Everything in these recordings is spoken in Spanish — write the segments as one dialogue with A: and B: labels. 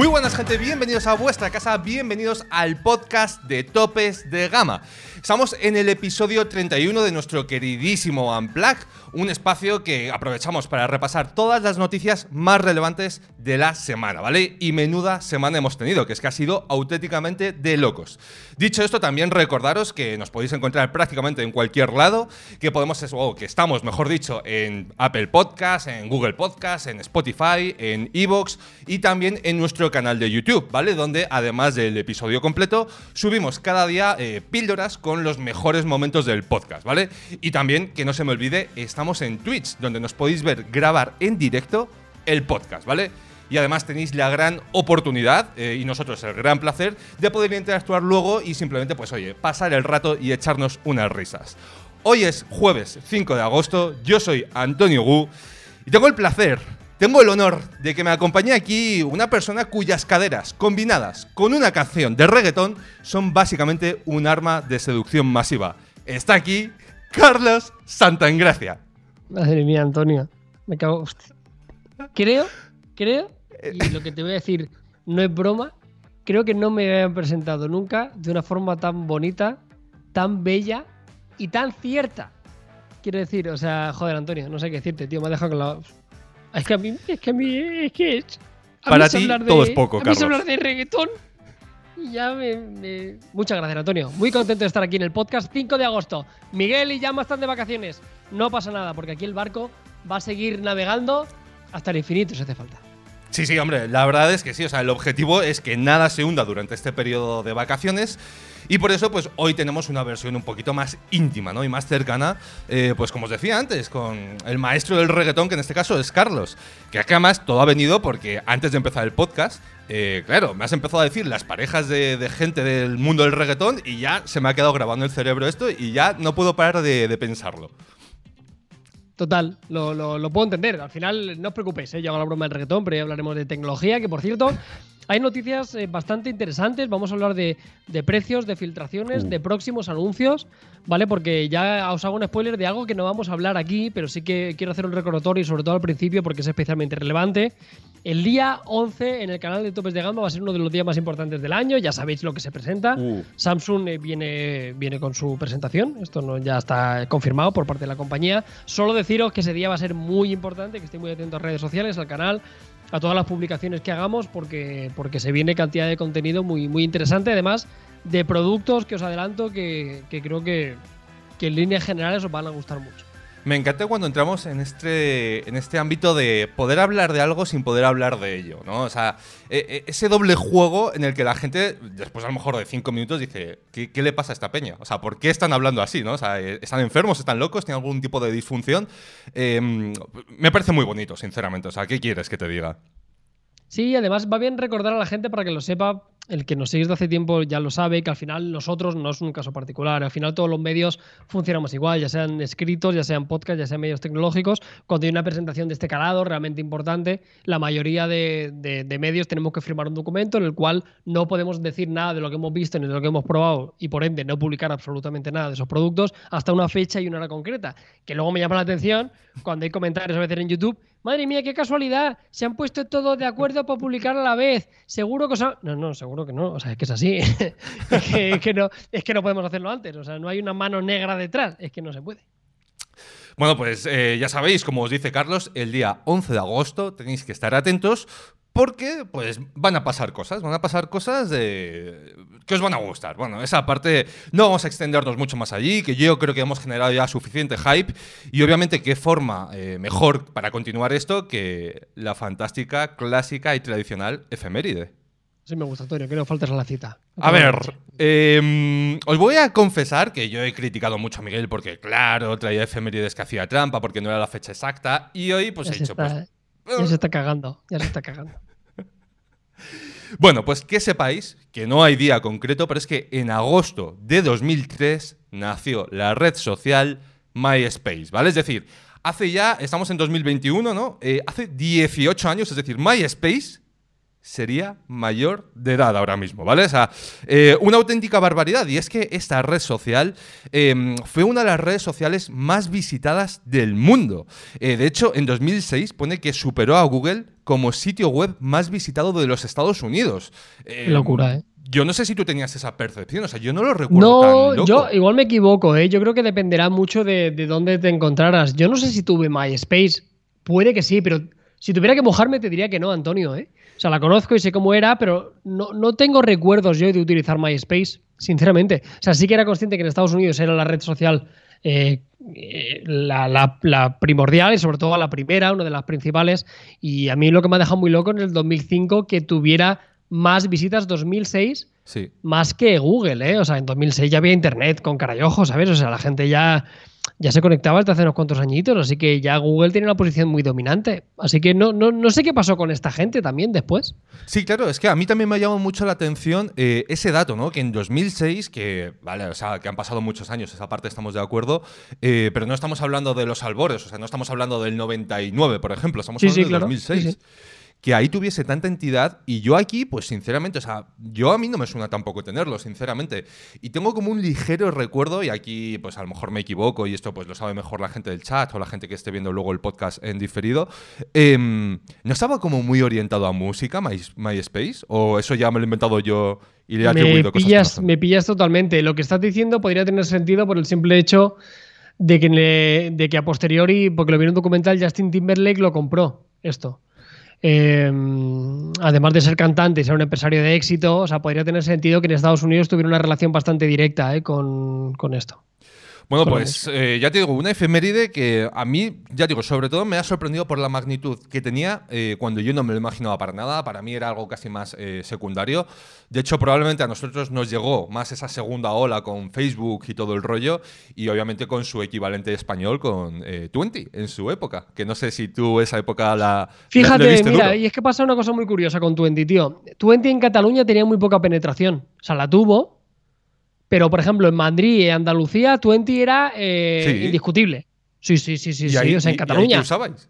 A: Muy buenas gente, bienvenidos a vuestra casa, bienvenidos al podcast de Topes de Gama. Estamos en el episodio 31 de nuestro queridísimo Unplug, un espacio que aprovechamos para repasar todas las noticias más relevantes de la semana, ¿vale? Y menuda semana hemos tenido, que es que ha sido auténticamente de locos. Dicho esto, también recordaros que nos podéis encontrar prácticamente en cualquier lado, que podemos, o que estamos, mejor dicho, en Apple Podcast, en Google Podcast, en Spotify, en Evox y también en nuestro canal de YouTube, ¿vale? Donde además del episodio completo, subimos cada día eh, píldoras con los mejores momentos del podcast, ¿vale? Y también, que no se me olvide, estamos en Twitch, donde nos podéis ver grabar en directo el podcast, ¿vale? Y además tenéis la gran oportunidad, eh, y nosotros el gran placer, de poder interactuar luego y simplemente, pues oye, pasar el rato y echarnos unas risas. Hoy es jueves 5 de agosto, yo soy Antonio Gu, y tengo el placer tengo el honor de que me acompañe aquí una persona cuyas caderas, combinadas con una canción de reggaetón, son básicamente un arma de seducción masiva. Está aquí Carlos Santaengracia.
B: Madre mía, Antonio. Me cago. Creo, creo, y lo que te voy a decir no es broma, creo que no me habían presentado nunca de una forma tan bonita, tan bella y tan cierta. Quiero decir, o sea, joder, Antonio, no sé qué decirte, tío, me ha dejado con la. Es que a mí, es que a mí, es que
A: Para ti todo es poco,
B: a mí hablar de reggaetón y ya me, Muchas gracias, Antonio. Muy contento de estar aquí en el podcast 5 de agosto. Miguel y Llama están de vacaciones. No pasa nada, porque aquí el barco va a seguir navegando hasta el infinito si hace falta.
A: Sí, sí, hombre, la verdad es que sí, o sea, el objetivo es que nada se hunda durante este periodo de vacaciones y por eso, pues hoy tenemos una versión un poquito más íntima, ¿no? Y más cercana, eh, pues como os decía antes, con el maestro del reggaetón, que en este caso es Carlos. Que además todo ha venido porque antes de empezar el podcast, eh, claro, me has empezado a decir las parejas de, gente del mundo del reggaetón y ya se me ha quedado grabando el cerebro esto y ya no puedo parar de, pensarlo.
B: Total, lo, puedo entender. Al final, no os preocupéis, ¿eh? yo hago la broma del reggaetón, pero ya hablaremos de tecnología, que por cierto, hay noticias eh, bastante interesantes. Vamos a hablar de, precios, de filtraciones, de próximos anuncios, ¿vale? Porque ya os hago un spoiler de algo que no vamos a hablar aquí, pero sí que quiero hacer un recordatorio, sobre todo al principio, porque es especialmente relevante. El día 11 en el canal de Topes de Gama va a ser uno de los días más importantes del año. Ya sabéis lo que se presenta. Uh. Samsung eh, viene, viene con su presentación. Esto no, ya está confirmado por parte de la compañía. Solo deciros que ese día va a ser muy importante, que estéis muy atentos a redes sociales, al canal a todas las publicaciones que hagamos porque, porque se viene cantidad de contenido muy, muy interesante, además de productos que os adelanto que, creo que, que en líneas generales os van a gustar mucho.
A: Me encanta cuando entramos en este, en este ámbito de poder hablar de algo sin poder hablar de ello, ¿no? O sea, e, e, ese doble juego en el que la gente, después a lo mejor de cinco minutos, dice, ¿qué, le pasa a esta peña? O sea, ¿por qué están hablando así, no? O sea, eh, ¿están enfermos, están locos, tienen algún tipo de disfunción? Em, me parece muy bonito, sinceramente. O sea, ¿qué quieres que te diga?
B: Sí, además va bien recordar a la gente para que lo sepa el que nos sigue desde hace tiempo ya lo sabe, que al final nosotros no es un caso particular, al final todos los medios funcionamos igual, ya sean escritos, ya sean podcasts, ya sean medios tecnológicos, cuando hay una presentación de este calado realmente importante, la mayoría de, medios tenemos que firmar un documento en el cual no podemos decir nada de lo que hemos visto ni de lo que hemos probado y por ende no publicar absolutamente nada de esos productos hasta una fecha y una hora concreta, que luego me llama la atención cuando hay comentarios a veces en YouTube Madre mía, qué casualidad. Se han puesto todos de acuerdo para publicar a la vez. Seguro que son... No, no, seguro que no. O sea, es que es así. es, que, no, es que no podemos hacerlo antes. O sea, no hay una mano negra detrás. Es que no se puede.
A: Bueno, pues eh, ya sabéis, como os dice Carlos, el día 11 de agosto tenéis que estar atentos porque pues van a pasar cosas, van a pasar cosas de que os van a gustar. Bueno, esa parte no vamos a extendernos mucho más allí, que yo creo que hemos generado ya suficiente hype y obviamente qué forma eh, mejor para continuar esto que la fantástica, clásica y tradicional efeméride.
B: Sí, me gusta, Antonio, que no faltes a la cita.
A: a ver, em, os voy a confesar que yo he criticado mucho a Miguel porque, claro, traía efemérides que hacía trampa porque no era la fecha exacta y hoy pues he dicho, pues...
B: Ya se está cagando, ya se está cagando.
A: Bueno, pues que sepáis que no hay día concreto, pero es que en agosto de 2003 nació la red social MySpace, ¿vale? Es decir, hace ya, estamos en 2021, ¿no? Eh, hace 18 años, es decir, MySpace sería mayor de edad ahora mismo, ¿vale? O sea, eh, una auténtica barbaridad. Y es que esta red social em, fue una de las redes sociales más visitadas del mundo. Eh, de hecho, en 2006 pone que superó a Google como sitio web más visitado de los Estados Unidos.
B: Qué locura, ¿eh?
A: Yo no sé si tú tenías esa percepción, o sea, yo no lo recuerdo. tan
B: No,
A: loco.
B: yo igual me equivoco, ¿eh? Yo creo que dependerá mucho de, de dónde te encontraras. Yo no sé si tuve MySpace. Puede que sí, pero si tuviera que mojarme te diría que no, Antonio, ¿eh? O sea, la conozco y sé cómo era, pero no, no tengo recuerdos yo de utilizar MySpace, sinceramente. O sea, sí que era consciente que en Estados Unidos era la red social eh, eh, la, la- la primordial y sobre todo la primera, una de las principales. Y a mí lo que me ha dejado muy loco en el 2005 que tuviera más visitas 2006
A: Sí.
B: más que Google, ¿eh? O sea, en 2006 ya había internet con cara y ojo, ¿sabes? O sea, la gente ya, ya se conectaba desde hace unos cuantos añitos, así que ya Google tiene una posición muy dominante. Así que no, no, no sé qué pasó con esta gente también después.
A: Sí, claro, es que a mí también me ha llamado mucho la atención eh, ese dato, ¿no? Que en 2006, que, vale, o sea, que han pasado muchos años, esa parte estamos de acuerdo, eh, pero no estamos hablando de los albores, o sea, no estamos hablando del 99, por ejemplo, estamos
B: Sí,
A: hablando
B: sí,
A: del
B: claro,
A: 2006.
B: sí, sí.
A: Que ahí tuviese tanta entidad y yo aquí, pues sinceramente, o sea, yo a mí no me suena tampoco tenerlo, sinceramente. Y tengo como un ligero recuerdo, y aquí pues a lo mejor me equivoco y esto pues lo sabe mejor la gente del chat o la gente que esté viendo luego el podcast en diferido. em, ¿No estaba como muy orientado a música, My- MySpace? ¿O eso ya me lo he inventado yo y le he
B: Me
A: atribuido cosas que no
B: pillas, me pillas totalmente. Lo que estás diciendo podría tener sentido por el simple hecho de que, de que a posteriori, porque lo vi en un documental, Justin Timberlake lo compró esto. Eh, además de ser cantante y ser un empresario de éxito, o sea, podría tener sentido que en Estados Unidos tuviera una relación bastante directa eh, con, con esto.
A: Bueno,
B: la
A: pues eh, ya te digo, una efeméride que a mí, ya digo, sobre todo me ha sorprendido por la magnitud que tenía eh, cuando yo no me lo imaginaba para nada. Para mí era algo casi más eh, secundario. De hecho, probablemente a nosotros nos llegó más esa segunda ola con Facebook y todo el rollo, y obviamente con su equivalente español con eh, Twenty en su época. Que no sé si tú esa época la. la-
B: Fíjate,
A: le viste
B: mira,
A: duro.
B: y es que pasa una cosa muy curiosa con Twenty, tío. Twenty en Cataluña tenía muy poca penetración. O sea, la tuvo, pero por ejemplo en Madrid y Andalucía, Twenty era eh,
A: Sí.
B: indiscutible. Sí, sí, sí, sí,
A: Y
B: sí.
A: ahí-
B: o sea, en
A: y- y
B: Cataluña.
A: qué usabais?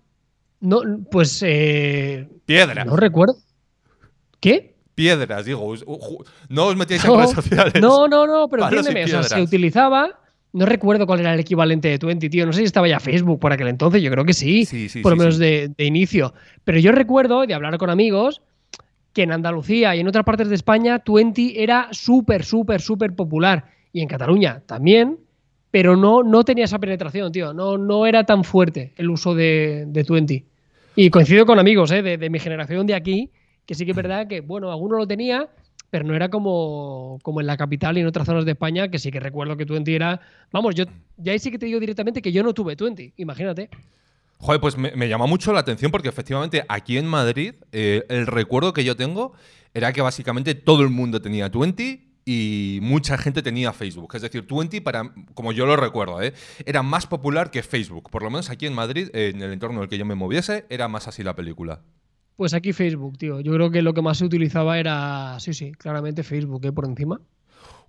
B: No, pues eh,
A: Piedras.
B: no recuerdo. ¿Qué?
A: Piedras, digo. No os metíais en redes sociales.
B: No, no, no, pero
A: Palos y
B: entiéndeme, o sea, se utilizaba. No recuerdo cuál era el equivalente de Twenty, tío. No sé si estaba ya Facebook por aquel entonces, yo creo que sí.
A: Sí, sí,
B: por lo menos de inicio. Pero yo recuerdo de hablar con amigos que en Andalucía y en otras partes de España Twenty era súper, súper, súper popular. Y en Cataluña también, pero no, no tenía esa penetración, tío. No, no era tan fuerte el uso de, de Twenty. Y coincido con amigos ¿eh? de, mi generación de aquí, que sí que es verdad que, bueno, alguno lo tenía, pero no era como, como en la capital y en otras zonas de España, que sí que recuerdo que Twenty era. Vamos, yo ya ahí sí que te digo directamente que yo no tuve Twenty, imagínate.
A: Joder, pues me, me llama mucho la atención porque efectivamente aquí en Madrid eh, el recuerdo que yo tengo era que básicamente todo el mundo tenía Twenty y mucha gente tenía Facebook. Es decir, Twenty, para, como yo lo recuerdo, ¿eh? era más popular que Facebook. Por lo menos aquí en Madrid, en el entorno en el que yo me moviese, era más así la película.
B: Pues aquí Facebook, tío. Yo creo que lo que más se utilizaba era, sí, sí, claramente Facebook, ¿eh? Por encima.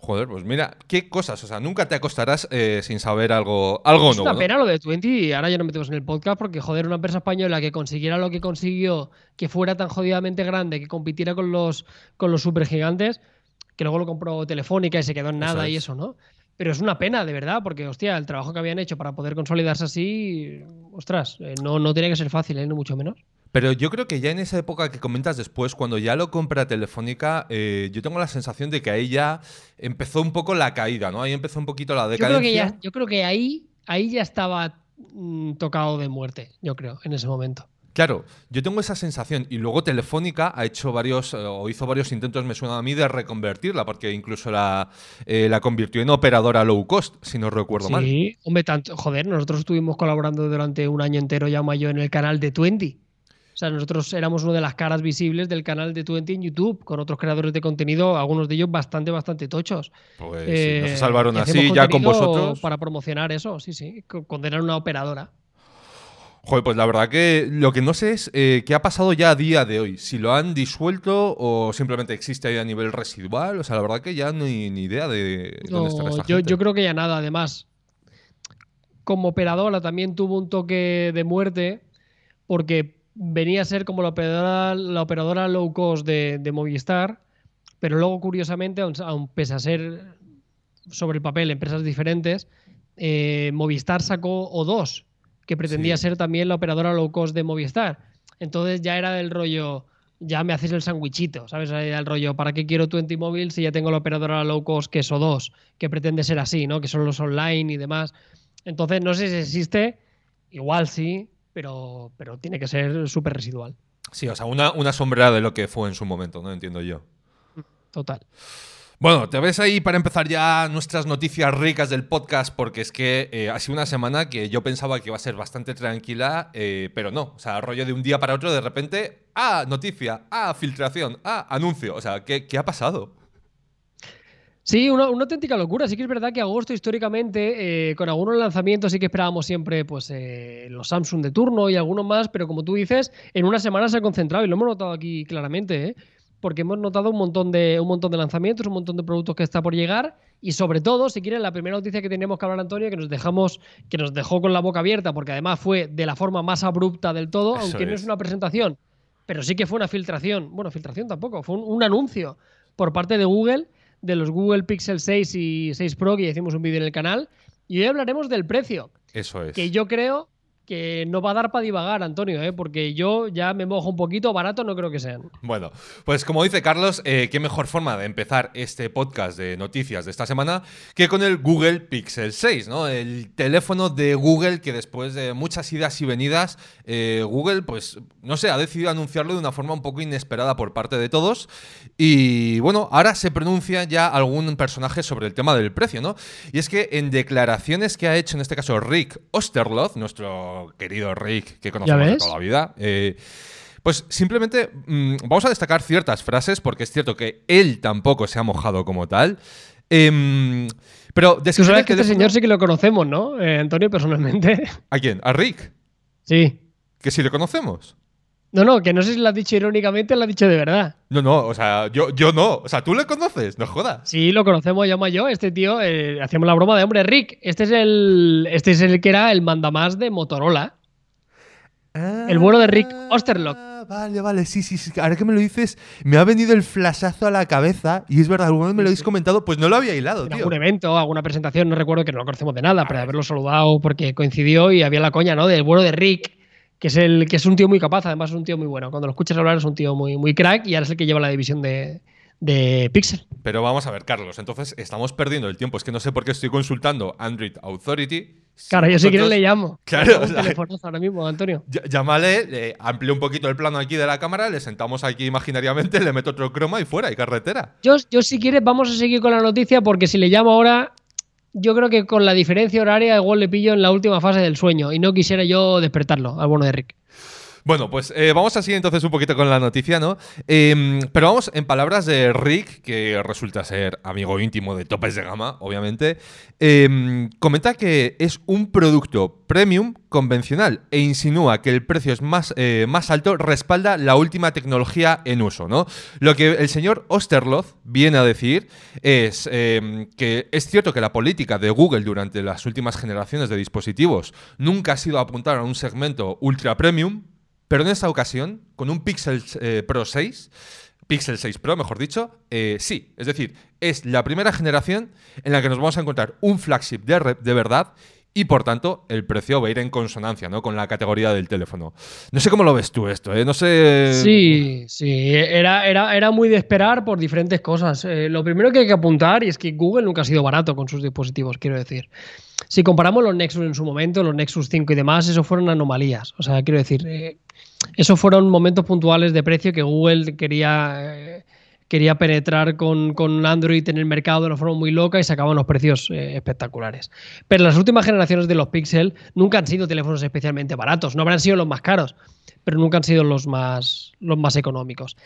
A: Joder, pues mira, qué cosas. O sea, nunca te acostarás eh, sin saber algo, algo
B: Es
A: nuevo.
B: una
A: ¿no?
B: pena lo de Twenty y ahora ya no metemos en el podcast porque, joder, una empresa española que consiguiera lo que consiguió, que fuera tan jodidamente grande, que compitiera con los, con los supergigantes, que luego lo compró Telefónica y se quedó en nada y
A: es.
B: eso, ¿no? Pero es una pena, de verdad, porque, hostia, el trabajo que habían hecho para poder consolidarse así, ostras, eh, no, no tenía que ser fácil, ¿eh? No mucho menos.
A: Pero yo creo que ya en esa época que comentas después, cuando ya lo compra Telefónica, eh, yo tengo la sensación de que ahí ya empezó un poco la caída, ¿no? Ahí empezó un poquito la
B: Yo creo que,
A: decadencia.
B: ya, yo creo que ahí, ahí ya estaba mm, tocado de muerte, yo creo, en ese momento.
A: Claro, yo tengo esa sensación. Y luego Telefónica ha hecho varios, eh, o hizo varios intentos, me suena a mí, de reconvertirla, porque incluso la, eh, la convirtió en operadora low cost, si no recuerdo mal.
B: Sí, hombre, tanto, joder, nosotros estuvimos colaborando durante un año entero, ya yo, en el canal de Twenty. O sea, nosotros éramos una de las caras visibles del canal de Twenty en YouTube, con otros creadores de contenido, algunos de ellos bastante, bastante tochos.
A: Pues
B: Eh,
A: salvaron
B: y hacíamos
A: así ya con vosotros.
B: Para promocionar eso, sí, sí, co- condenar una operadora.
A: Joder, pues la verdad que lo que no sé es eh, qué ha pasado ya a día de hoy. Si lo han disuelto o simplemente existe ahí a nivel residual. O sea, la verdad que ya no hay ni idea de dónde
B: No,
A: esta
B: yo,
A: gente.
B: yo creo que ya nada, además. Como operadora también tuvo un toque de muerte porque venía a ser como la operadora, la operadora low cost de, de Movistar, pero luego curiosamente, aun, aun pese a ser sobre el papel empresas diferentes, eh, Movistar sacó O2, que pretendía
A: Sí.
B: ser también la operadora low cost de Movistar. Entonces ya era del rollo, ya me haces el sandwichito, ¿sabes? Era el rollo, ¿para qué quiero 20 móvil si ya tengo la operadora low cost que es O2, que pretende ser así, ¿no? Que son los online y demás. Entonces no sé si existe, igual sí, pero, pero tiene que ser súper residual.
A: Sí, o sea, una, una sombra de lo que fue en su momento, ¿no? Entiendo yo.
B: Total.
A: Bueno, te ves ahí para empezar ya nuestras noticias ricas del podcast, porque es que eh, ha sido una semana que yo pensaba que iba a ser bastante tranquila, eh, pero no. O sea, rollo de un día para otro, de repente, ah, noticia, ah, filtración, ah, anuncio. O sea, ¿qué, qué ha pasado?
B: Sí, una, una, auténtica locura. Sí que es verdad que agosto históricamente, eh, con algunos lanzamientos sí que esperábamos siempre pues eh, los Samsung de turno y algunos más, pero como tú dices, en una semana se ha concentrado y lo hemos notado aquí claramente. ¿eh? porque hemos notado un montón de un montón de lanzamientos, un montón de productos que está por llegar y sobre todo, si quieren, la primera noticia que tenemos que hablar Antonio, que nos dejamos que nos dejó con la boca abierta porque además fue de la forma más abrupta del todo, aunque no es una presentación, pero sí que fue una filtración, bueno, filtración tampoco, fue un, anuncio por parte de Google de los Google Pixel 6 y 6 Pro que ya hicimos un vídeo en el canal y hoy hablaremos del precio.
A: Eso es.
B: Que yo creo que no va a dar para divagar, Antonio, ¿eh? porque yo ya me mojo un poquito, barato no creo que sean.
A: Bueno, pues como dice Carlos, eh, qué mejor forma de empezar este podcast de noticias de esta semana que con el Google Pixel 6, ¿no? El teléfono de Google que después de muchas idas y venidas, eh, Google, pues, no sé, ha decidido anunciarlo de una forma un poco inesperada por parte de todos. Y bueno, ahora se pronuncia ya algún personaje sobre el tema del precio, ¿no? Y es que en declaraciones que ha hecho en este caso Rick Osterloth, nuestro querido Rick que conocemos de toda la vida. Eh, pues simplemente mm, vamos a destacar ciertas frases porque es cierto que él tampoco se ha mojado como tal. Eh, pero
B: Tú sabes que este señor sí que lo conocemos, ¿no? Eh, Antonio, personalmente.
A: ¿A quién? ¿A Rick?
B: Sí.
A: ¿Que sí lo conocemos?
B: No, no, que no sé si lo has dicho irónicamente o lo has dicho de verdad.
A: No, no, o sea, yo, yo no. O sea, tú lo conoces, no jodas.
B: Sí, lo conocemos, llama yo. Este tío, eh, hacíamos la broma de hombre, Rick. Este es el. Este es el que era el mandamás de Motorola. el bueno de Rick Osterlock.
A: Ah, vale, vale, sí, sí, sí. Ahora que me lo dices, me ha venido el flashazo a la cabeza. Y es verdad, alguna vez me lo habéis comentado, pues no lo había hilado,
B: en algún evento, alguna presentación, no recuerdo que no lo conocemos de nada, pero haberlo saludado porque coincidió y había la coña, ¿no? Del bueno de Rick que es, el, que es un tío muy capaz, además es un tío muy bueno. Cuando lo escuchas hablar es un tío muy, muy crack y ahora es el que lleva la división de, de Pixel.
A: Pero vamos a ver, Carlos, entonces estamos perdiendo el tiempo. Es que no sé por qué estoy consultando Android Authority.
B: Claro, yo si quiero le llamo.
A: Claro.
B: Un ahora mismo, Antonio.
A: Llámale, le amplío un poquito el plano aquí de la cámara, le sentamos aquí imaginariamente, le meto otro croma y fuera, y carretera.
B: Yo, yo si quieres vamos a seguir con la noticia porque si le llamo ahora yo creo que con la diferencia horaria igual le pillo en la última fase del sueño y no quisiera yo despertarlo al bueno de Rick.
A: Bueno, pues eh, vamos a seguir entonces un poquito con la noticia, ¿no? Em, pero vamos, en palabras de Rick, que resulta ser amigo íntimo de topes de gama, obviamente, em, comenta que es un producto premium convencional e insinúa que el precio es más, eh, más alto, respalda la última tecnología en uso, ¿no? Lo que el señor Osterloth viene a decir es em, que es cierto que la política de Google durante las últimas generaciones de dispositivos nunca ha sido apuntar a un segmento ultra premium, pero en esta ocasión, con un Pixel eh, Pro 6, Pixel 6 Pro, mejor dicho, eh, sí. Es decir, es la primera generación en la que nos vamos a encontrar un flagship de, de verdad y por tanto el precio va a ir en consonancia ¿no? con la categoría del teléfono. No sé cómo lo ves tú esto, ¿eh? No sé...
B: Sí, sí, era, era, era muy de esperar por diferentes cosas. Eh, lo primero que hay que apuntar y es que Google nunca ha sido barato con sus dispositivos, quiero decir. Si comparamos los Nexus en su momento, los Nexus 5 y demás, eso fueron anomalías. O sea, quiero decir, esos fueron momentos puntuales de precio que Google quería, eh, quería penetrar con, con, Android en el mercado de una forma muy loca y sacaban los precios eh, espectaculares. Pero las últimas generaciones de los Pixel nunca han sido teléfonos especialmente baratos. No habrán sido los más caros, pero nunca han sido los más, los más económicos.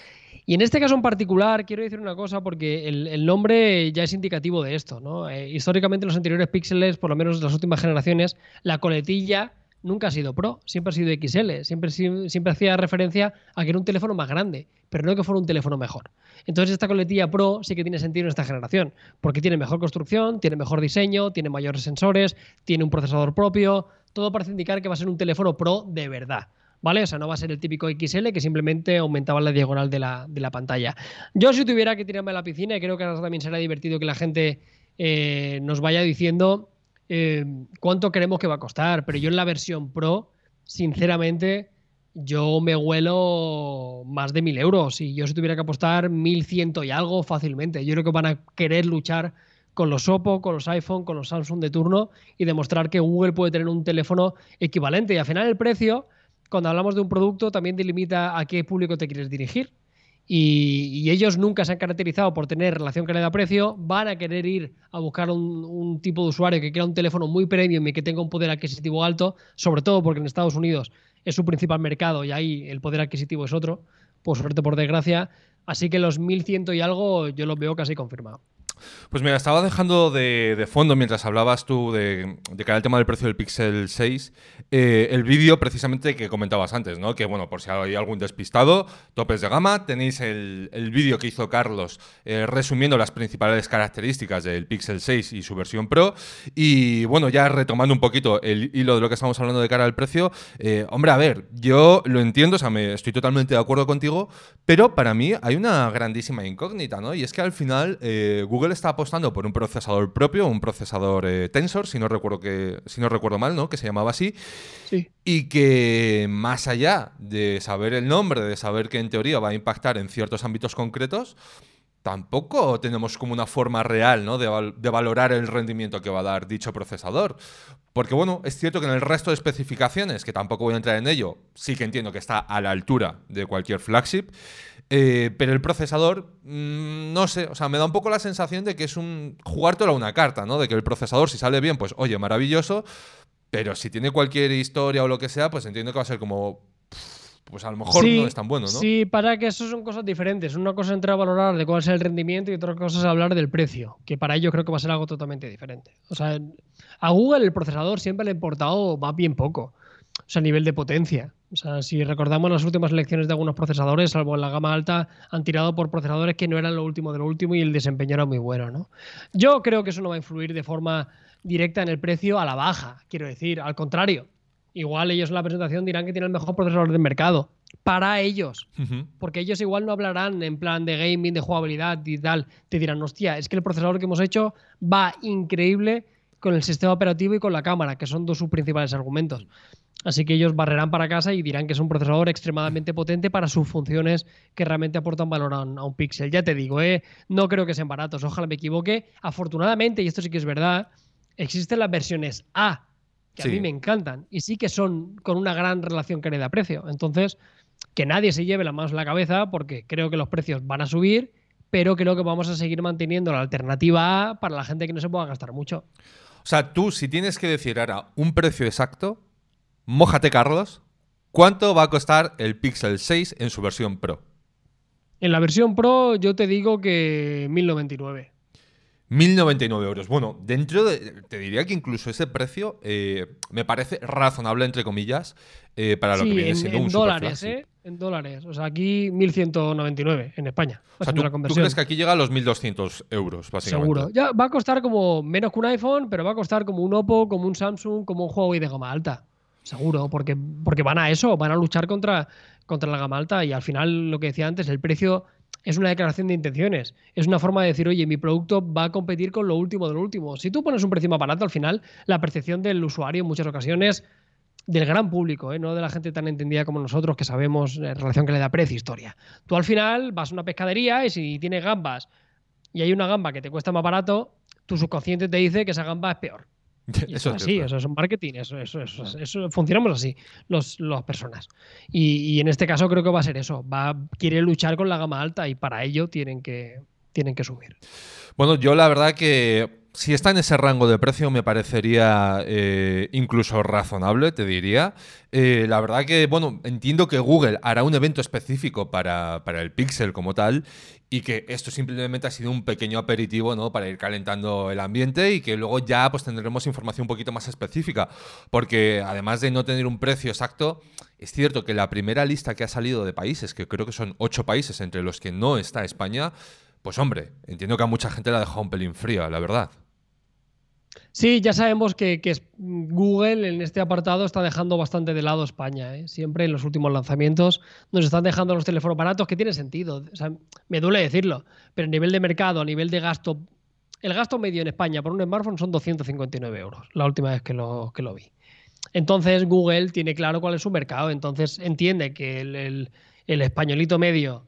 B: Y en este caso en particular, quiero decir una cosa porque el, nombre ya es indicativo de esto. ¿no? Eh, históricamente, los anteriores píxeles, por lo menos las últimas generaciones, la coletilla nunca ha sido Pro, siempre ha sido XL, siempre, siempre hacía referencia a que era un teléfono más grande, pero no que fuera un teléfono mejor. Entonces esta coletilla Pro sí que tiene sentido en esta generación, porque tiene mejor construcción, tiene mejor diseño, tiene mayores sensores, tiene un procesador propio, todo parece indicar que va a ser un teléfono Pro de verdad. ¿Vale? O sea, no va a ser el típico XL que simplemente aumentaba la diagonal de la, de la pantalla. Yo si tuviera que tirarme a la piscina, y creo que ahora también será divertido que la gente eh, nos vaya diciendo eh, cuánto creemos que va a costar, pero yo en la versión Pro, sinceramente, yo me huelo más de 1.000 euros y yo si tuviera que apostar 1.100 y algo fácilmente. Yo creo que van a querer luchar con los Oppo, con los iPhone, con los Samsung de turno y demostrar que Google puede tener un teléfono equivalente. Y al final el precio, cuando hablamos de un producto, también delimita a qué público te quieres dirigir. Y, ellos nunca se han caracterizado por tener relación calidad-precio, van a querer ir a buscar un, tipo de usuario que quiera un teléfono muy premium y que tenga un poder adquisitivo alto, sobre todo porque en Estados Unidos es su principal mercado y ahí el poder adquisitivo es otro, por suerte, por desgracia. Así que los 1100 y algo yo los veo casi confirmado.
A: Pues mira, estaba dejando de, fondo mientras hablabas tú de, de era el tema del precio del Pixel 6, eh, el vídeo precisamente que comentabas antes, ¿no? Que bueno, por si hay algún despistado, topes de gama, tenéis el, vídeo que hizo Carlos eh, resumiendo las principales características del Pixel 6 y su versión Pro. Y bueno, ya retomando un poquito el hilo de lo que estamos hablando de cara al precio, eh, hombre, a ver, yo lo entiendo, o sea, me, estoy totalmente de acuerdo contigo, pero para mí hay una grandísima incógnita, ¿no? Y es que al final Google está apostando por un procesador propio, un procesador eh, Tensor, si no recuerdo que, si no recuerdo mal, ¿no? Que se llamaba así. Y que más allá de saber el nombre, de saber que en teoría va a impactar en ciertos ámbitos concretos, tampoco tenemos como una forma real ¿no? de, de, valorar el rendimiento que va a dar dicho procesador. Porque bueno, es cierto que en el resto de especificaciones, que tampoco voy a entrar en ello, sí que entiendo que está a la altura de cualquier flagship. Eh, pero el procesador, mm, no sé, o sea, me da un poco la sensación de que es un jugártelo a una carta, ¿no? De que el procesador, si sale bien, pues oye, maravilloso, pero si tiene cualquier historia o lo que sea, pues entiendo que va a ser como pues a lo mejor no es tan bueno, ¿no?
B: Sí, para que eso son cosas diferentes. Una cosa es entrar a valorar de cuál es el rendimiento y otra cosa es hablar del precio, que para ello creo que va a ser algo totalmente diferente. O sea, a Google el procesador siempre le ha importado más bien poco, o sea, a nivel de potencia. O sea, si recordamos las últimas elecciones de algunos procesadores, salvo en la gama alta, han tirado por procesadores que no eran lo último de lo último y el desempeño era muy bueno, ¿no? Yo creo que eso no va a influir de forma directa en el precio a la baja, quiero decir, al contrario. Igual ellos en la presentación dirán que tienen el mejor procesador del mercado. Para ellos. Porque ellos igual no hablarán en plan de gaming, de jugabilidad y tal. Te dirán, hostia, es que el procesador que hemos hecho va increíble con el sistema operativo y con la cámara, que son dos sus principales argumentos. Así que ellos barrerán para casa y dirán que es un procesador extremadamente potente para sus funciones que realmente aportan valor a un, píxel. Ya te digo, ¿eh? no creo que sean baratos, ojalá me equivoque. Afortunadamente, y esto sí que es verdad, existen las versiones A, que a mí me encantan, y sí que son con una gran relación calidad-precio. Entonces, que nadie se lleve la mano en la cabeza porque creo que los precios van a subir, pero creo que vamos a seguir manteniendo la alternativa A para la gente que no se pueda gastar mucho.
A: O sea, tú si tienes que decir ahora un precio exacto, Mójate, Carlos. ¿Cuánto va a costar el Pixel 6 en su versión Pro?
B: En la versión Pro yo te digo que 1099.
A: 1099 euros. Bueno, dentro de. Te diría que incluso ese precio eh, me parece razonable, entre comillas, eh, para lo que viene siendo en
B: dólares, ¿eh? En dólares. O sea, aquí 1199 en España.
A: O sea, ¿tú, crees que aquí llega a los 1200 euros, básicamente?
B: Seguro. Ya va a costar como menos que un iPhone, pero va a costar como un Oppo, como un Samsung, como un Huawei de gama alta. Seguro, porque, porque van a eso, van a luchar contra, contra la gama alta y al final, lo que decía antes, el precio es una declaración de intenciones. Es una forma de decir, oye, mi producto va a competir con lo último de lo último. Si tú pones un precio más barato, al final, la percepción del usuario en muchas ocasiones, del gran público, ¿eh? no de la gente tan entendida como nosotros que sabemos en relación que le da precio historia. Tú al final vas a una pescadería y si tienes gambas y hay una gamba que te cuesta más barato, tu subconsciente te dice que esa gamba es peor. eso es así, eso es marketing, eso, eso, eso, funcionamos así, los, las personas. Y, en este caso creo que va a ser eso, va, quiere luchar con la gama alta y para ello tienen que, tienen que subir.
A: Bueno, yo la verdad que si está en ese rango de precio me parecería eh, incluso razonable, te diría. Eh, la verdad que, bueno, entiendo que Google hará un evento específico para, para, el Pixel como tal y que esto simplemente ha sido un pequeño aperitivo, ¿no? Para ir calentando el ambiente y que luego ya pues tendremos información un poquito más específica. Porque además de no tener un precio exacto, es cierto que la primera lista que ha salido de países, que creo que son ocho países entre los que no está España, pues hombre, entiendo que a mucha gente la ha dejado un pelín fría, la verdad.
B: Sí, ya sabemos que, Google en este apartado está dejando bastante de lado España. ¿eh? Siempre en los últimos lanzamientos nos están dejando los teléfonos baratos, que tiene sentido. me duele decirlo, pero a nivel de mercado, a nivel de gasto, el gasto medio en España por un smartphone son 259 euros, la última vez que lo, que lo vi. Entonces Google tiene claro cuál es su mercado, entonces entiende que el, el españolito medio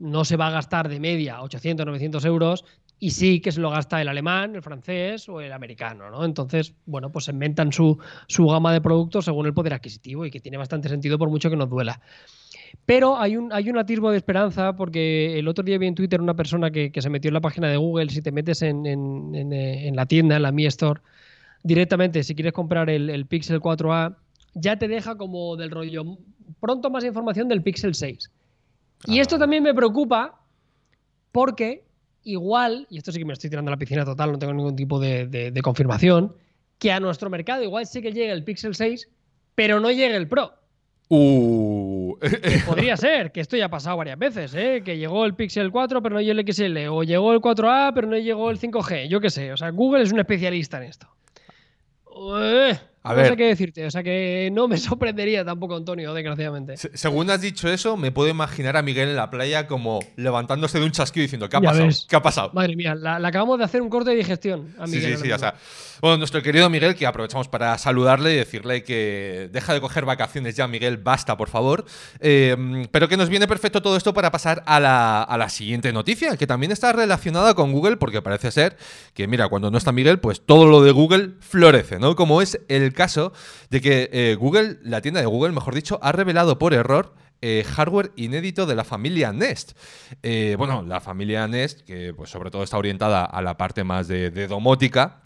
B: no se va a gastar de media 800, 900 euros y sí que se lo gasta el alemán, el francés o el americano, ¿no? Entonces, bueno, pues inventan su, su gama de productos según el poder adquisitivo y que tiene bastante sentido por mucho que nos duela. Pero hay un, hay un atisbo de esperanza porque el otro día vi en Twitter una persona que, se metió en la página de Google, si te metes en, en, la tienda, en la Mi Store, directamente, si quieres comprar el, el, Pixel 4a, ya te deja como del rollo, pronto más información del Pixel 6. Y esto también me preocupa porque igual, y esto sí que me estoy tirando a la piscina total, no tengo ningún tipo de, confirmación, que a nuestro mercado igual sí que llegue el Pixel 6, pero no llegue el Pro.
A: Uh.
B: podría ser, que esto ya ha pasado varias veces, ¿eh? que llegó el Pixel 4 pero no llegó el XL, o llegó el 4A pero no llegó el 5G, yo qué sé, o sea, Google es un especialista en esto. Eh, no sé qué decirte, o sea que no me sorprendería tampoco, Antonio, desgraciadamente.
A: según has dicho eso, me puedo imaginar a Miguel en la playa como levantándose de un chasquido diciendo, ¿qué ha pasado? ¿Qué ha pasado?
B: Madre mía, la, acabamos de hacer un corte de digestión a Miguel.
A: Sí, sí, sí, o sea, bueno, nuestro querido Miguel, que aprovechamos para saludarle y decirle que deja de coger vacaciones ya, Miguel, basta, por favor. Em, pero que nos viene perfecto todo esto para pasar a la, a la siguiente noticia, que también está relacionada con Google, porque parece ser que, mira, cuando no está Miguel, pues todo lo de Google florece, ¿no? Como es el caso de que eh, Google, la tienda de Google, mejor dicho, ha revelado por error eh, hardware inédito de la familia Nest. Eh, bueno, la familia Nest, que pues sobre todo está orientada a la parte más de, domótica.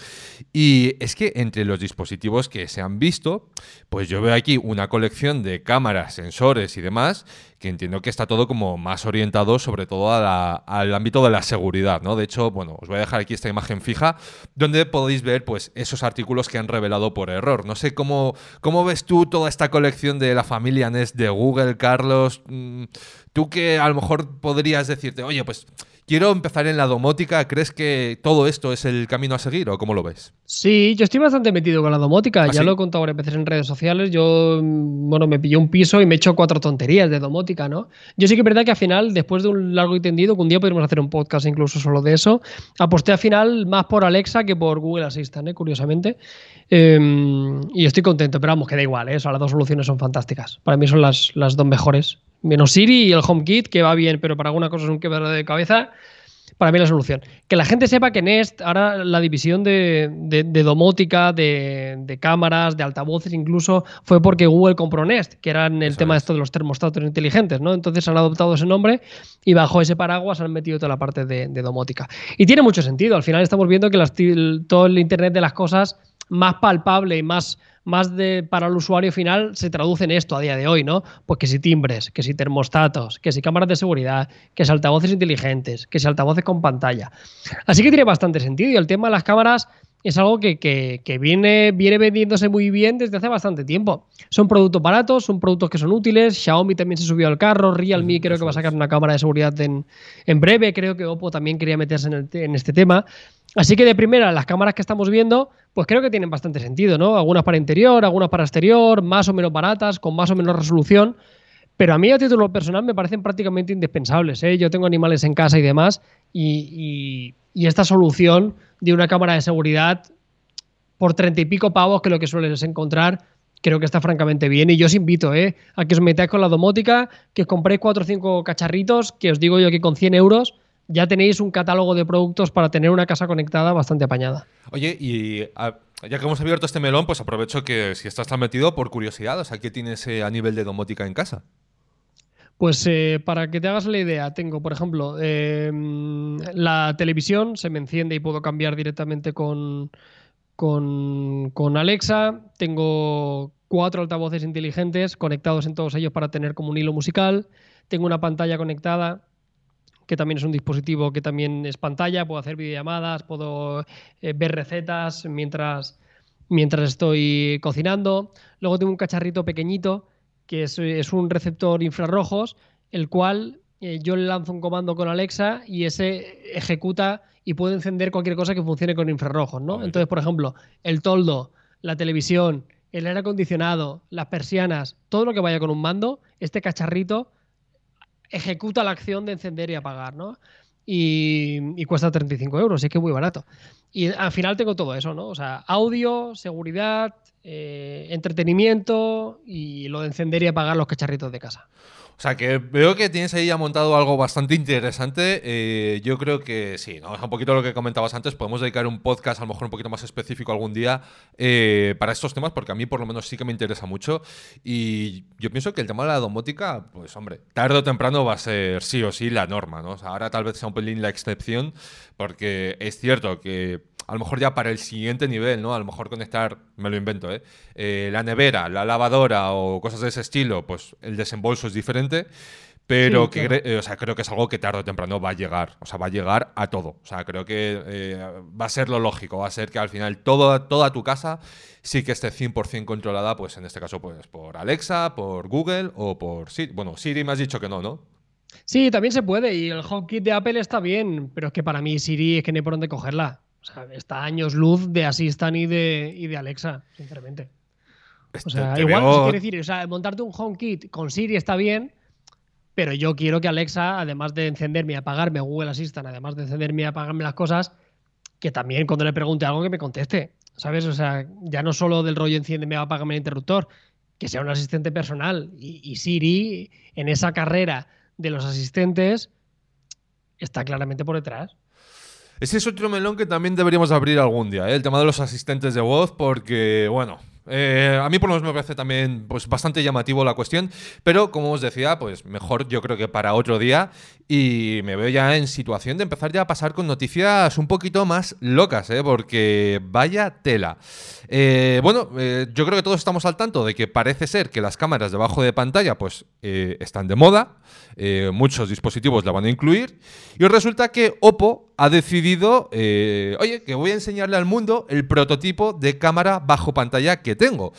A: Y es que entre los dispositivos que se han visto, pues yo veo aquí una colección de cámaras, sensores y demás, que entiendo que está todo como más orientado sobre todo al ámbito de la seguridad, ¿no? De hecho, bueno, os voy a dejar aquí esta imagen fija, donde podéis ver pues esos artículos que han revelado por error. No sé cómo, cómo ves tú toda esta colección de la familia Nest de Google, Car Carlos, mm, tú que a lo mejor podrías decirte, oye, pues quiero empezar en la domótica, ¿crees que todo esto es el camino a seguir o cómo lo ves?
B: Sí, yo estoy bastante metido con la domótica, ¿Ah, ya lo he contado varias veces en redes sociales, yo, mm, bueno, me pillé un piso y me he hecho cuatro tonterías de domótica, ¿no? Yo sí que es verdad que al final, después de un largo y tendido, que un día podríamos hacer un podcast incluso solo de eso, aposté al final más por Alexa que por Google Assistant, ¿eh? curiosamente. Em, y estoy contento, pero vamos, que da igual, ¿eh? las dos soluciones son fantásticas. Para mí son las, las dos mejores menos Siri y el HomeKit, que va bien, pero para alguna cosa es un quebradero de cabeza. Para mí la solución. Que la gente sepa que Nest, ahora la división de, domótica, de, cámaras, de altavoces incluso, fue porque Google compró Nest, que eran el tema de esto de los termostatos inteligentes, ¿no? Entonces han adoptado ese nombre y bajo ese paraguas han metido toda la parte de, domótica. Y tiene mucho sentido. Al final estamos viendo que todo el Internet de las cosas más palpable y más más de, para el usuario final se traduce en esto a día de hoy, ¿no? Pues que si timbres, que si termostatos, que si cámaras de seguridad, que si altavoces inteligentes, que si altavoces con pantalla. Así que tiene bastante sentido y el tema de las cámaras es algo que, viene, viene vendiéndose muy bien desde hace bastante tiempo. Son productos baratos, son productos que son útiles. Xiaomi también se subió al carro, Realme creo que va a sacar una cámara de seguridad en, en breve, creo que Oppo también quería meterse en, en este tema. Así que de primera, las cámaras que estamos viendo, pues creo que tienen bastante sentido, ¿no? Algunas para interior, algunas para exterior, más o menos baratas, con más o menos resolución. Pero a mí a título personal me parecen prácticamente indispensables. ¿eh? Yo tengo animales en casa y demás, y, esta solución de una cámara de seguridad por treinta y pico pavos, que lo que sueles encontrar, creo que está francamente bien. Y yo os invito ¿eh? a que os metáis con la domótica, que os compréis cuatro o cinco cacharritos, que os digo yo que con 100 euros ya tenéis un catálogo de productos para tener una casa conectada bastante apañada.
A: Oye, y ya que hemos abierto este melón, pues aprovecho que si estás tan metido por curiosidad, o sea, ¿qué tienes eh, a nivel de domótica en casa?
B: Pues eh, para que te hagas la idea, tengo, por ejemplo, em, la televisión se me enciende y puedo cambiar directamente con, con, con, Alexa. Tengo cuatro altavoces inteligentes conectados en todos ellos para tener como un hilo musical. Tengo una pantalla conectada que también es un dispositivo que también es pantalla, puedo hacer videollamadas, puedo eh, ver recetas mientras, mientras estoy cocinando. Luego tengo un cacharrito pequeñito que es, un receptor infrarrojos, el cual eh, yo le lanzo un comando con Alexa y ese ejecuta y puede encender cualquier cosa que funcione con infrarrojos, ¿no? Entonces, por ejemplo, el toldo, la televisión, el aire acondicionado, las persianas, todo lo que vaya con un mando, este cacharrito ejecuta la acción de encender y apagar, ¿no? Y, cuesta 35 euros, es que es muy barato. Y al final tengo todo eso, ¿no? O sea, audio, seguridad, eh, entretenimiento y lo de encender y apagar los cacharritos de casa.
A: O sea, que veo que tienes ahí ya montado algo bastante interesante. Eh, yo creo que sí, ¿no? un poquito lo que comentabas antes, podemos dedicar un podcast a lo mejor un poquito más específico algún día eh, para estos temas, porque a mí por lo menos sí que me interesa mucho. Y yo pienso que el tema de la domótica, pues hombre, tarde o temprano va a ser sí o sí la norma, ¿no? O sea, ahora tal vez sea un pelín la excepción, porque es cierto que a lo mejor ya para el siguiente nivel, ¿no? A lo mejor conectar, me lo invento, ¿eh? ¿eh? la nevera, la lavadora o cosas de ese estilo, pues el desembolso es diferente. Pero que, eh, o sea, creo que es algo que tarde o temprano va a llegar. O sea, va a llegar a todo. O sea, creo que eh, va a ser lo lógico. Va a ser que al final todo, toda tu casa sí que esté 100% controlada, pues en este caso, pues por Alexa, por Google o por Siri. Bueno, Siri me has dicho que no, ¿no?
B: Sí, también se puede. Y el HomeKit de Apple está bien. Pero es que para mí Siri es que no hay por dónde cogerla. O sea, está años luz de Assistant y de, y de Alexa, sinceramente. O sea, igual, quiere decir, o sea, montarte un HomeKit con Siri está bien, pero yo quiero que Alexa, además de encenderme y apagarme Google Assistant, además de encenderme y apagarme las cosas, que también cuando le pregunte algo que me conteste, ¿sabes? O sea, ya no solo del rollo enciéndeme o apágame el interruptor, que sea un asistente personal. y Siri, en esa carrera de los asistentes, está claramente por detrás.
A: Ese es otro melón que también deberíamos abrir algún día, ¿eh? el tema de los asistentes de voz, porque, bueno, eh, a mí por lo menos me parece también pues, bastante llamativo la cuestión, pero como os decía, pues mejor yo creo que para otro día y me veo ya en situación de empezar ya a pasar con noticias un poquito más locas, ¿eh? porque vaya tela. Eh, bueno, yo creo que todos estamos al tanto de que parece ser que las cámaras debajo de pantalla pues están de moda, muchos dispositivos la van a incluir y resulta que Oppo ha decidido, oye, que voy a enseñarle al mundo el prototipo de cámara bajo pantalla que tengo.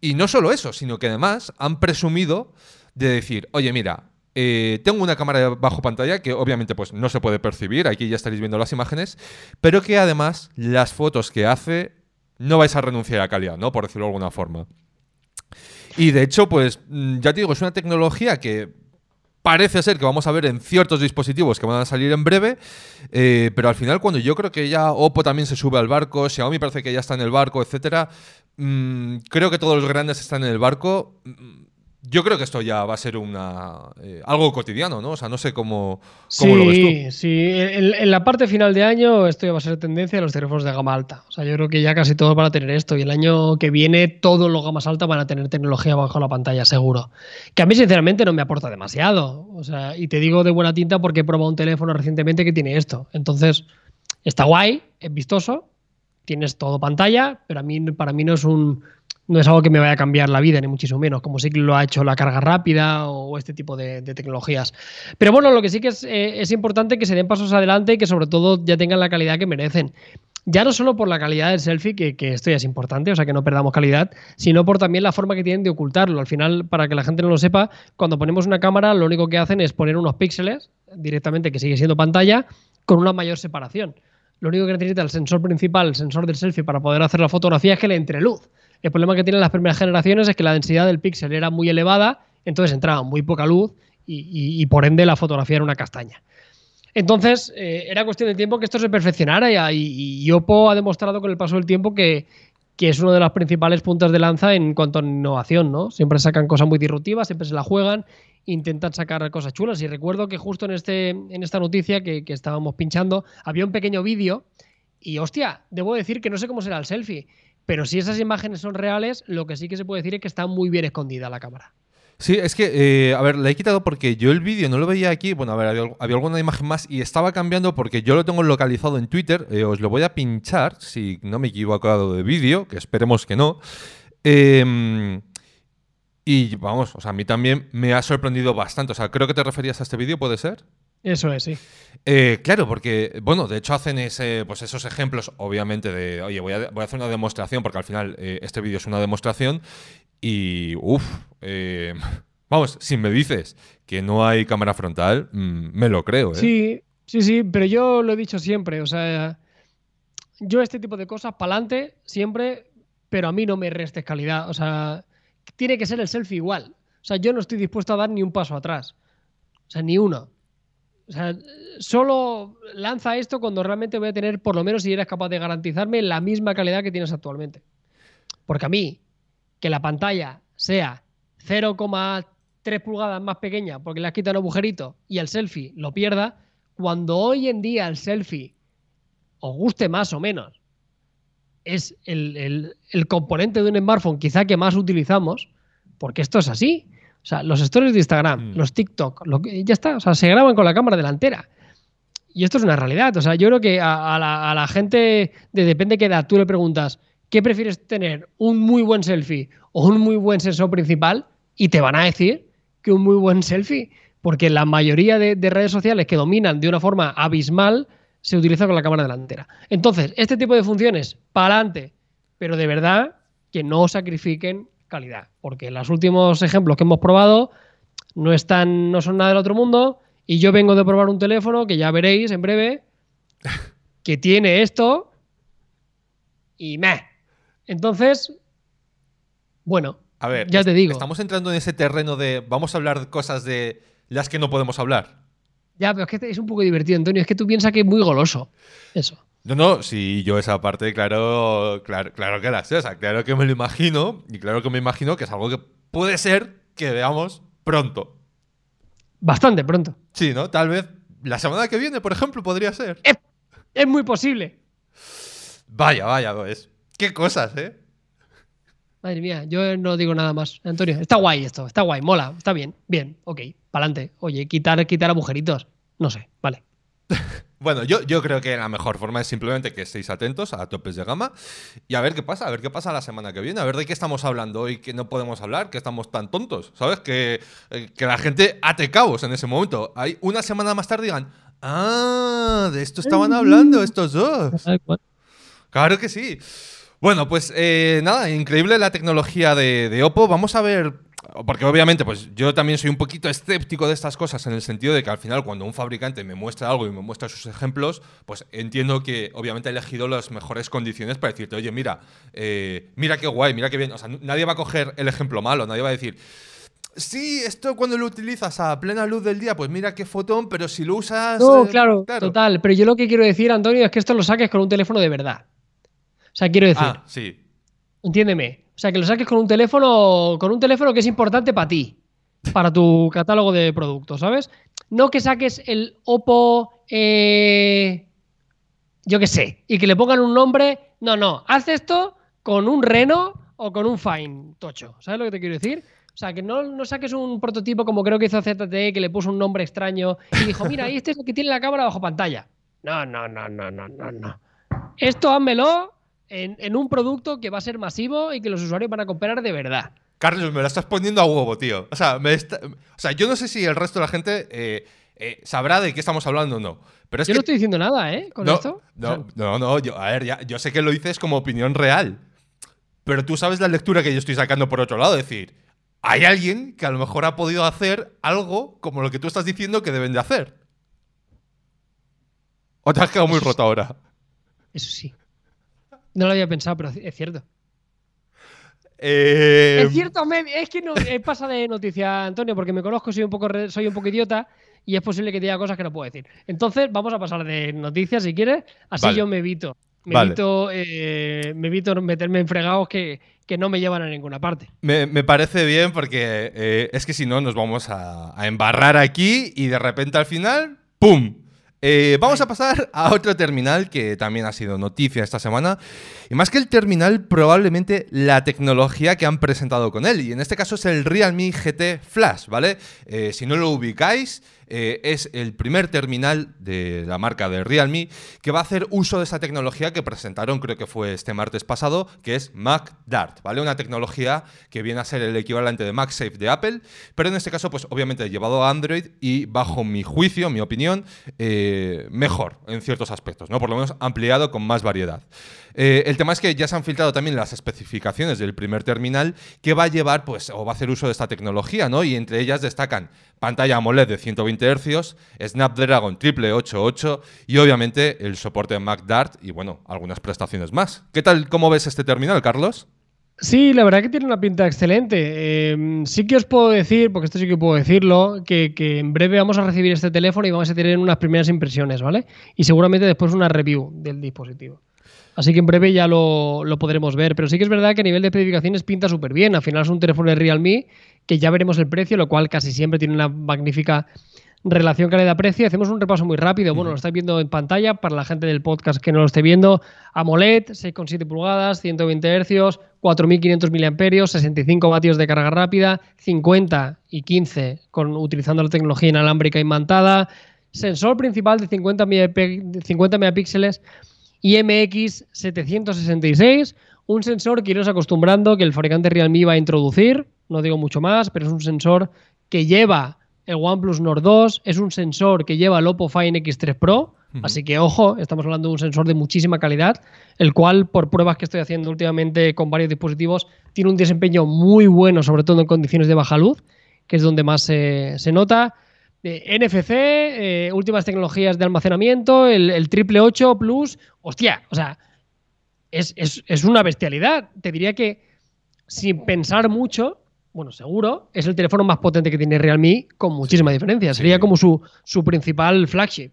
A: Y no solo eso, sino que además han presumido de decir, oye, mira, eh, tengo una cámara bajo pantalla que obviamente pues no se puede percibir, aquí ya estaréis viendo las imágenes, pero que además las fotos que hace no vais a renunciar a calidad, ¿no? Por decirlo de alguna forma. Y de hecho, pues mm, ya te digo, es una tecnología que parece ser que vamos a ver en ciertos dispositivos que van a salir en breve, eh, pero al final cuando yo creo que ya Oppo también se sube al barco, Xiaomi parece que ya está en el barco, etcétera, mm, creo que todos los grandes están en el barco. Mm, yo creo que esto ya va a ser una eh, algo cotidiano, ¿no? O sea, no sé cómo, cómo lo ves tú.
B: Sí, en, la parte final de año esto ya va a ser tendencia de los teléfonos de gama alta. O sea, yo creo que ya casi todos van a tener esto y el año que viene todos los gamas alta van a tener tecnología bajo la pantalla, seguro. Que a mí sinceramente no me aporta demasiado. O sea, y te digo de buena tinta porque he probado un teléfono recientemente que tiene esto. Entonces, está guay, es vistoso, tienes todo pantalla, pero a mí para mí no es un no es algo que me vaya a cambiar la vida, ni muchísimo menos, como sí que lo ha hecho la carga rápida o este tipo de, tecnologías. Pero bueno, lo que sí que es, eh, es, importante que se den pasos adelante y que sobre todo ya tengan la calidad que merecen. Ya no solo por la calidad del selfie, que, que, esto ya es importante, o sea que no perdamos calidad, sino por también la forma que tienen de ocultarlo. Al final, para que la gente no lo sepa, cuando ponemos una cámara, lo único que hacen es poner unos píxeles directamente, que sigue siendo pantalla, con una mayor separación. Lo único que necesita el sensor principal, el sensor del selfie, para poder hacer la fotografía es que le entre luz. El problema que tienen las primeras generaciones es que la densidad del píxel era muy elevada, entonces entraba muy poca luz y, por ende la fotografía era una castaña. Entonces, eh, era cuestión de tiempo que esto se perfeccionara y, Oppo ha demostrado con el paso del tiempo que, es uno de las principales puntas de lanza en cuanto a innovación, ¿no? Siempre sacan cosas muy disruptivas, siempre se la juegan, intentan sacar cosas chulas. Y recuerdo que justo en, este, en esta noticia que, estábamos pinchando, había un pequeño vídeo y, hostia, debo decir que no sé cómo será el selfie, pero si esas imágenes son reales, lo que sí que se puede decir es que está muy bien escondida la cámara.
A: Sí, es que, eh, a ver, la he quitado porque yo el vídeo no lo veía aquí. Bueno, a ver, había, alguna imagen más y estaba cambiando porque yo lo tengo localizado en Twitter. Eh, os lo voy a pinchar, si no me he equivocado de vídeo, que esperemos que no. Em, y vamos, o sea, a mí también me ha sorprendido bastante. O sea, creo que te referías a este vídeo, ¿puede ser?
B: Eso es, sí.
A: Eh, claro, porque, bueno, de hecho hacen ese, pues esos ejemplos, obviamente, de, oye, voy a, hacer una demostración, porque al final eh, este vídeo es una demostración, y, uff, eh, vamos, si me dices que no hay cámara frontal, mm, me lo creo, ¿eh?
B: Sí, sí, sí, pero yo lo he dicho siempre, o sea, yo este tipo de cosas, para adelante, siempre, pero a mí no me restes calidad, o sea, tiene que ser el selfie igual. O sea, yo no estoy dispuesto a dar ni un paso atrás. O sea, ni uno. O sea, solo lanza esto cuando realmente voy a tener, por lo menos si eres capaz de garantizarme, la misma calidad que tienes actualmente. Porque a mí, que la pantalla sea 0,3 pulgadas más pequeña porque le has quitado un agujerito y el selfie lo pierda, cuando hoy en día el selfie os guste más o menos, es el, componente de un smartphone quizá que más utilizamos, porque esto es así. O sea, los stories de Instagram, mm. los TikTok, lo ya está, o sea, se graban con la cámara delantera. Y esto es una realidad. O sea, yo creo que a, la, gente, de depende de qué edad, tú le preguntas, ¿qué prefieres tener? ¿Un muy buen selfie o un muy buen sensor principal? Y te van a decir que un muy buen selfie, porque la mayoría de, de redes sociales que dominan de una forma abismal se utiliza con la cámara delantera. Entonces, este tipo de funciones, para adelante, pero de verdad que no sacrifiquen calidad, porque los últimos ejemplos que hemos probado no, están, no son nada del otro mundo y yo vengo de probar un teléfono que ya veréis en breve que tiene esto y meh. Entonces, bueno,
A: a ver,
B: ya te digo.
A: Estamos entrando en ese terreno de vamos a hablar de cosas de las que no podemos hablar.
B: Ya, pero es que es un poco divertido, Antonio. Es que tú piensas que es muy goloso. Eso.
A: No, no, sí, yo esa parte, claro, claro, claro que la sé. O sea, claro que me lo imagino. Y claro que me imagino que es algo que puede ser que veamos pronto.
B: Bastante pronto.
A: Sí, ¿no? Tal vez la semana que viene, por ejemplo, podría ser.
B: Es, muy posible.
A: Vaya, vaya, pues. Qué cosas, ¿eh?
B: Madre mía, yo no digo nada más. Antonio, está guay esto, está guay, mola, está bien, bien, ok, pa'lante. Oye, quitar, quitar agujeritos. No sé, vale.
A: Bueno, yo, yo creo que la mejor forma es simplemente que estéis atentos a topes de gama y a ver qué pasa, a ver qué pasa la semana que viene, a ver de qué estamos hablando hoy que no podemos hablar, que estamos tan tontos, ¿sabes? Que, eh, que la gente ate cabos en ese momento. Hay una semana más tarde digan, ah, de esto estaban hablando estos dos. Claro que sí. Bueno, pues eh, nada, increíble la tecnología de, de Oppo. Vamos a ver porque obviamente, pues yo también soy un poquito escéptico de estas cosas en el sentido de que al final cuando un fabricante me muestra algo y me muestra sus ejemplos, pues entiendo que obviamente ha elegido las mejores condiciones para decirte, oye, mira, eh, mira qué guay, mira qué bien. O sea, nadie va a coger el ejemplo malo, nadie va a decir, sí, esto cuando lo utilizas a plena luz del día, pues mira qué fotón, pero si lo usas...
B: No, eh, claro, total. Pero yo lo que quiero decir, Antonio, es que esto lo saques con un teléfono de verdad. O sea, quiero decir...
A: Ah, sí.
B: Entiéndeme. Sea, que lo saques con un teléfono, con un teléfono que es importante para ti, para tu catálogo de productos, ¿sabes? No que saques el Oppo, eh, yo qué sé, y que le pongan un nombre. No, no, haz esto con un Reno o con un Fine Tocho. ¿Sabes lo que te quiero decir? O sea, que no, no, saques un prototipo como creo que hizo ZTE, que le puso un nombre extraño y dijo, mira, este es el que tiene la cámara bajo pantalla. No, no, no, no, no, no, no. Esto házmelo en, un producto que va a ser masivo y que los usuarios van a comprar de verdad.
A: Carlos, me la estás poniendo a huevo, tío. O sea, o sea yo no sé si el resto de la gente eh, eh, sabrá de qué estamos hablando o no. Pero
B: yo no estoy diciendo nada, ¿eh? Con esto.
A: No, no, no. Yo, a ver, ya, yo sé que lo dices como opinión real. Pero tú sabes la lectura que yo estoy sacando por otro lado. Es decir, hay alguien que a lo mejor ha podido hacer algo como lo que tú estás diciendo que deben de hacer. ¿O te has quedado muy roto ahora?
B: Eso sí. No lo había pensado, pero es cierto.
A: Eh,
B: es cierto, es que no, eh, pasa de noticia, Antonio, porque me conozco, soy un poco soy un poco idiota y es posible que diga cosas que no puedo decir. Entonces, vamos a pasar de noticias si quieres, así yo me evito. Me, evito, eh, me evito meterme en fregados que, no me llevan a ninguna parte.
A: Me, parece bien porque es que si no nos vamos a, a embarrar aquí y de repente al final, ¡pum! Eh, vamos a pasar a otro terminal que también ha sido noticia esta semana. Y más que el terminal, probablemente la tecnología que han presentado con él. Y en este caso es el Realme GT Flash, ¿vale? Eh, si no lo ubicáis, eh, es el primer terminal de la marca de Realme que va a hacer uso de esa tecnología que presentaron, creo que fue este martes pasado, que es Mac Dart, ¿vale? Una tecnología que viene a ser el equivalente de MagSafe de Apple, pero en este caso, pues obviamente llevado a Android y bajo mi juicio, mi opinión, eh, mejor en ciertos aspectos, ¿no? Por lo menos ampliado con más variedad. Eh, el tema es que ya se han filtrado también las especificaciones del primer terminal que va a llevar, pues, o va a hacer uso de esta tecnología, ¿no? Y entre ellas destacan pantalla AMOLED de 120 Hz, Snapdragon 888 y obviamente el soporte MacDart y, bueno, algunas prestaciones más. ¿Qué tal, cómo ves este terminal, Carlos?
B: Sí, la verdad que tiene una pinta excelente. Em, sí que os puedo decir, porque esto sí que puedo decirlo, que, en breve vamos a recibir este teléfono y vamos a tener unas primeras impresiones, ¿vale? Y seguramente después una review del dispositivo. Así que en breve ya lo, lo podremos ver. Pero sí que es verdad que a nivel de especificaciones pinta súper bien. Al final es un teléfono de Realme que ya veremos el precio, lo cual casi siempre tiene una magnífica relación calidad-precio. Hacemos un repaso muy rápido. Bueno, lo estáis viendo en pantalla para la gente del podcast que no lo esté viendo. AMOLED, 6,7 pulgadas, 120 Hz, 4.500 mAh, 65 vatios de carga rápida, 50 y 15 con, utilizando la tecnología inalámbrica imantada, sensor principal de 50, 50 megapíxeles IMX 766, un sensor que iros acostumbrando que el fabricante Realme va a introducir, no digo mucho más, pero es un sensor que lleva el OnePlus Nord 2, es un sensor que lleva el Oppo Find X3 Pro, así que ojo, estamos hablando de un sensor de muchísima calidad, el cual por pruebas que estoy haciendo últimamente con varios dispositivos tiene un desempeño muy bueno, sobre todo en condiciones de baja luz, que es donde más se nota. Eh, NFC, eh, últimas tecnologías de almacenamiento, el, triple 8 Plus, hostia, o sea, es, es una bestialidad. Te diría que sin pensar mucho, bueno, seguro, es el teléfono más potente que tiene Realme con muchísima diferencia. Sería como su, su principal flagship.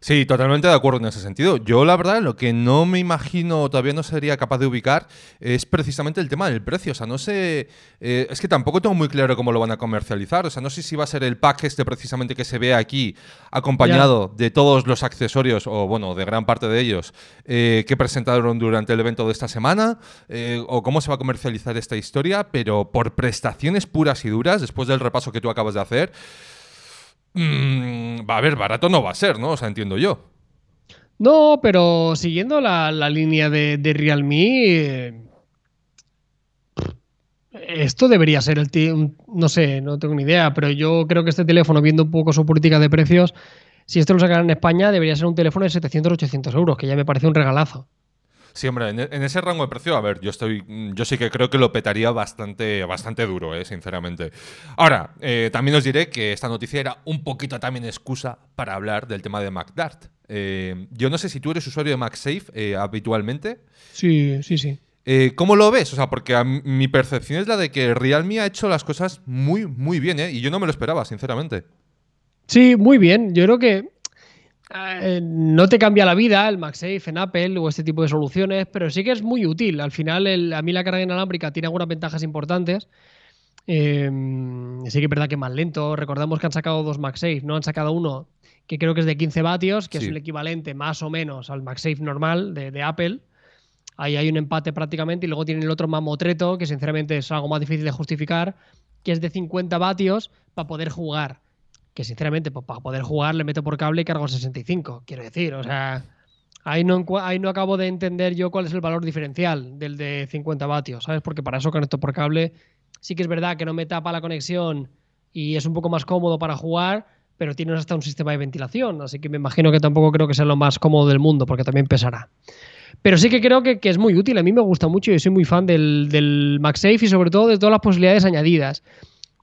A: Sí, totalmente de acuerdo en ese sentido. Yo, la verdad, lo que no me imagino, todavía no sería capaz de ubicar, es precisamente el tema del precio. O sea, no sé. Eh, es que tampoco tengo muy claro cómo lo van a comercializar. O sea, no sé si va a ser el pack este precisamente que se ve aquí, acompañado de todos los accesorios, o bueno, de gran parte de ellos, eh, que presentaron durante el evento de esta semana, eh, o cómo se va a comercializar esta historia, pero por prestaciones puras y duras, después del repaso que tú acabas de hacer. Mm, va a ver, barato no va a ser, ¿no? O sea, entiendo yo.
B: No, pero siguiendo la, línea de, Realme, eh, esto debería ser el no sé, no tengo ni idea, pero yo creo que este teléfono, viendo un poco su política de precios, si esto lo sacaran en España, debería ser un teléfono de 700-800 euros, que ya me parece un regalazo.
A: Sí, hombre, en, ese rango de precio, a ver, yo estoy, yo sí que creo que lo petaría bastante, bastante duro, eh, sinceramente. Ahora, eh, también os diré que esta noticia era un poquito también excusa para hablar del tema de MacDart. Eh, yo no sé si tú eres usuario de MagSafe habitualmente.
B: Sí, sí, sí.
A: ¿Cómo lo ves? O sea, porque mi percepción es la de que Realme ha hecho las cosas muy, muy bien, ¿eh? Y yo no me lo esperaba, sinceramente.
B: Sí, muy bien. Yo creo que eh, no te cambia la vida el MagSafe en Apple o este tipo de soluciones, pero sí que es muy útil. Al final, a mí la carga inalámbrica tiene algunas ventajas importantes. Eh, sí que es verdad que es más lento. Recordamos que han sacado dos MagSafe, no han sacado uno que creo que es de 15 vatios, que es el equivalente más o menos al MagSafe normal de, Apple. Ahí hay un empate prácticamente y luego tienen el otro mamotreto, que sinceramente es algo más difícil de justificar, que es de 50 vatios para poder jugar que sinceramente, pues, para poder jugar le meto por cable y cargo 65, quiero decir. O sea, ahí no, ahí no acabo de entender yo cuál es el valor diferencial del de 50 vatios, ¿sabes? Porque para eso conecto por cable. Sí que es verdad que no me tapa la conexión y es un poco más cómodo para jugar, pero tienes hasta un sistema de ventilación, así que me imagino que tampoco creo que sea lo más cómodo del mundo, porque también pesará. Pero sí que creo que, es muy útil, a mí me gusta mucho y soy muy fan del, del MagSafe y sobre todo de todas las posibilidades añadidas.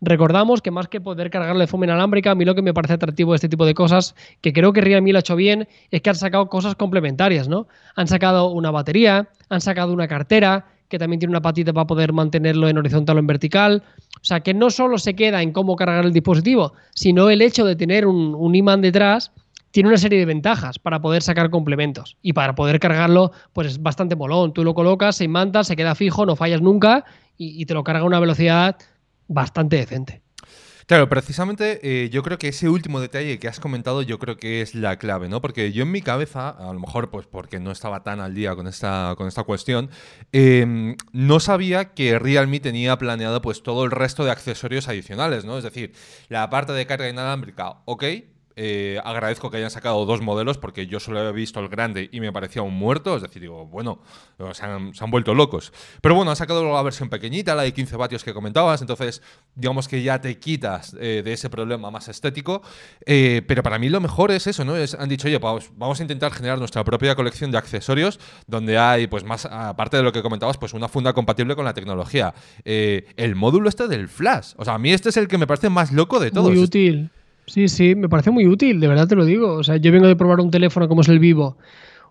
B: Recordamos que más que poder cargarle de forma inalámbrica, a mí lo que me parece atractivo de este tipo de cosas, que creo que Realme lo ha hecho bien, es que han sacado cosas complementarias, ¿no? Han sacado una batería, han sacado una cartera, que también tiene una patita para poder mantenerlo en horizontal o en vertical. O sea, que no solo se queda en cómo cargar el dispositivo, sino el hecho de tener un, imán detrás tiene una serie de ventajas para poder sacar complementos. Y para poder cargarlo, pues es bastante molón. Tú lo colocas, se imanta, se queda fijo, no fallas nunca y, y te lo carga a una velocidad bastante decente.
A: Claro, precisamente eh, yo creo que ese último detalle que has comentado yo creo que es la clave, ¿no? Porque yo en mi cabeza, a lo mejor pues porque no estaba tan al día con esta, con esta cuestión, em, no sabía que Realme tenía planeado pues todo el resto de accesorios adicionales, ¿no? Es decir, la parte de carga inalámbrica, ok, eh, agradezco que hayan sacado dos modelos porque yo solo había visto el grande y me parecía un muerto. Es decir, digo, bueno, se han, vuelto locos. Pero bueno, han sacado la versión pequeñita, la de 15 vatios que comentabas. Entonces, digamos que ya te quitas eh, de ese problema más estético. Eh, pero para mí lo mejor es eso, ¿no? Es, han dicho, oye, pues vamos a intentar generar nuestra propia colección de accesorios donde hay, pues más, aparte de lo que comentabas, pues una funda compatible con la tecnología. el módulo este del flash. O sea, a mí este es el que me parece más loco de todos.
B: Muy útil. Sí, sí, me parece muy útil, de verdad te lo digo. O sea, yo vengo de probar un teléfono como es el Vivo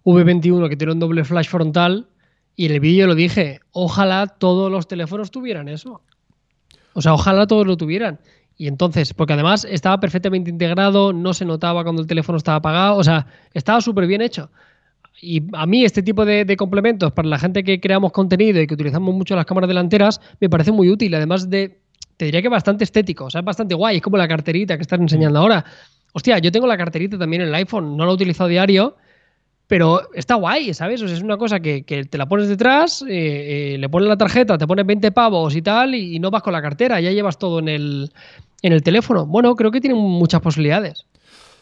B: V21 que tiene un doble flash frontal Y en el vídeo lo dije, ojalá todos los teléfonos tuvieran eso. O sea, ojalá todos lo tuvieran. Y entonces, porque además estaba perfectamente integrado, no se notaba cuando el teléfono estaba apagado, o sea, estaba súper bien hecho. Y a mí este tipo de, complementos para la gente que creamos contenido y que utilizamos mucho las cámaras delanteras me parece muy útil, además de, te diría que bastante estético, o sea, es bastante guay, es como la carterita que estás enseñando ahora. Hostia, yo tengo la carterita también en el iPhone, no la he utilizado diario, pero está guay, ¿sabes? O sea, es una cosa que, te la pones detrás, eh, eh, le pones la tarjeta, te pones 20 pavos y tal, y, no vas con la cartera, ya llevas todo en el, en el teléfono. Bueno, creo que tiene muchas posibilidades.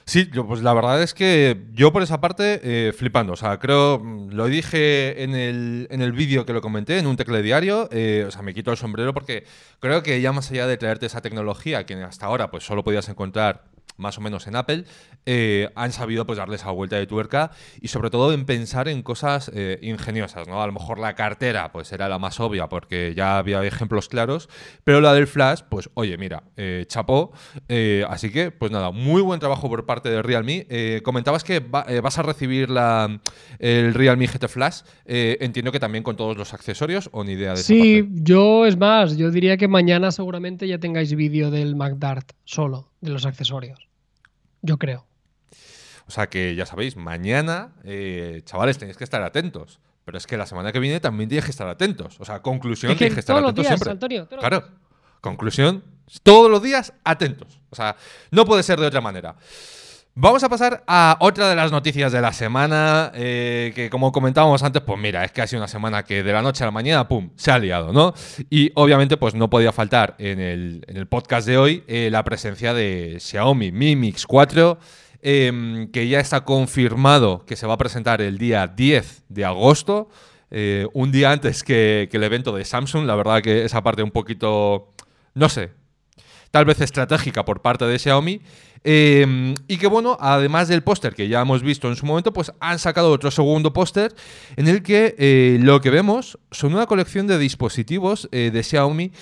A: Sí, yo, pues la verdad es que yo por esa parte eh, flipando. O sea, creo, mm, lo dije en el, en el vídeo que lo comenté, en un diario, eh, o sea, me quito el sombrero porque creo que ya más allá de traerte esa tecnología que hasta ahora pues solo podías encontrar más o menos en Apple, eh, han sabido pues darle esa vuelta de tuerca y sobre todo en pensar en cosas eh, ingeniosas, ¿no? A lo mejor la cartera pues era la más obvia porque ya había ejemplos claros, pero la del flash, pues oye, mira, eh, chapó, así que pues nada, muy buen trabajo por parte de Realme. comentabas que vas a recibir la, el Realme GT Flash, entiendo que también con todos los accesorios o ni idea de
B: Sí, yo es más, yo diría que mañana seguramente ya tengáis vídeo del MacDart solo de los accesorios. Yo creo.
A: O sea que ya sabéis, mañana, eh, chavales, tenéis que estar atentos. Pero es que la semana que viene también tienes que estar atentos. O sea, conclusión,
B: tienes
A: que estar atentos siempre.
B: Antonio,
A: claro. Conclusión, todos los días atentos. O sea, no puede ser de otra manera. Vamos a pasar a otra de las noticias de la semana, eh, que como comentábamos antes, pues mira, es que ha sido una semana que de la noche a la mañana, ¡pum!, se ha liado, ¿no? Y obviamente pues no podía faltar en el, podcast de hoy eh, la presencia de Xiaomi Mi Mix 4, em, que ya está confirmado que se va a presentar el día 10 de agosto, eh, un día antes que, que el evento de Samsung, la verdad que esa parte un poquito, no sé, tal vez estratégica por parte de Xiaomi. Em, y que bueno, además del póster que ya hemos visto en su momento, pues han sacado otro segundo póster en el que eh, lo que vemos son una colección de dispositivos eh, de Xiaomi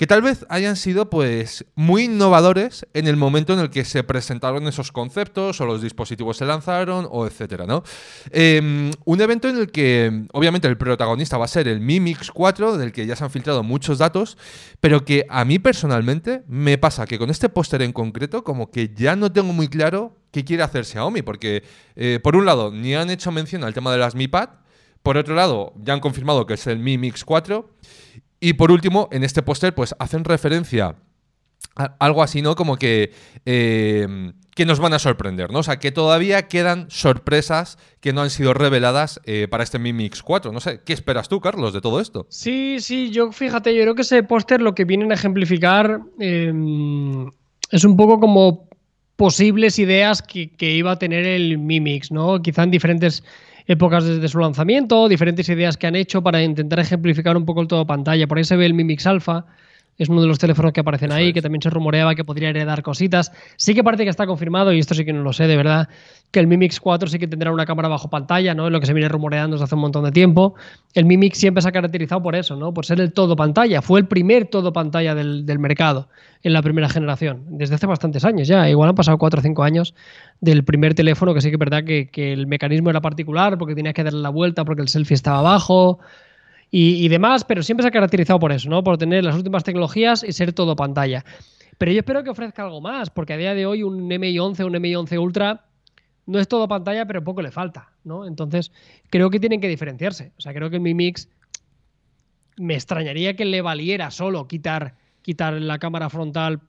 A: que tal vez hayan sido pues muy innovadores en el momento en el que se presentaron esos conceptos o los dispositivos se lanzaron o etcétera, ¿no? Em, un evento en el que obviamente el protagonista va a ser el Mi Mix 4, del que ya se han filtrado muchos datos, pero que a mí personalmente me pasa que con este póster en concreto como que ya no tengo muy claro qué quiere hacer Xiaomi, porque eh, por un lado ni han hecho mención al tema de las Mi Pad, por otro lado, ya han confirmado que es el Mi Mix 4. Y por último, en este póster, pues hacen referencia a algo así, ¿no? Como que, eh, que nos van a sorprender, ¿no? O sea, que todavía quedan sorpresas que no han sido reveladas eh, para este Mi Mix 4. No sé, ¿qué esperas tú, Carlos, de todo esto?
B: Sí, sí, yo fíjate, yo creo que ese póster lo que vienen a ejemplificar em, es un poco como posibles ideas que, que, iba a tener el Mi Mix, ¿no? Quizá en diferentes épocas desde su lanzamiento, diferentes ideas que han hecho para intentar ejemplificar un poco el todo pantalla. Por ahí se ve el Mi Mix Alpha, es uno de los teléfonos que aparecen ahí, que también se rumoreaba que podría heredar cositas. Sí que parece que está confirmado, y esto sí que no lo sé de verdad, que el Mi Mix 4 sí que tendrá una cámara bajo pantalla, ¿no? Es lo que se viene rumoreando desde hace un montón de tiempo. El Mi Mix siempre se ha caracterizado por eso, ¿no? Por ser el todo pantalla. Fue el primer todo pantalla del, mercado en la primera generación, desde hace bastantes años ya. Igual han pasado 4 o 5 años del primer teléfono, que sí que es verdad que, que el mecanismo era particular, porque tenías que darle la vuelta, porque el selfie estaba abajo y, demás, pero siempre se ha caracterizado por eso, ¿no? Por tener las últimas tecnologías y ser todo pantalla. Pero yo espero que ofrezca algo más, porque a día de hoy un MI 11, un MI 11 Ultra no es todo pantalla, pero poco le falta, ¿no? Entonces, creo que tienen que diferenciarse. O sea, creo que Mi Mix me extrañaría que le valiera solo quitar, quitar la cámara frontal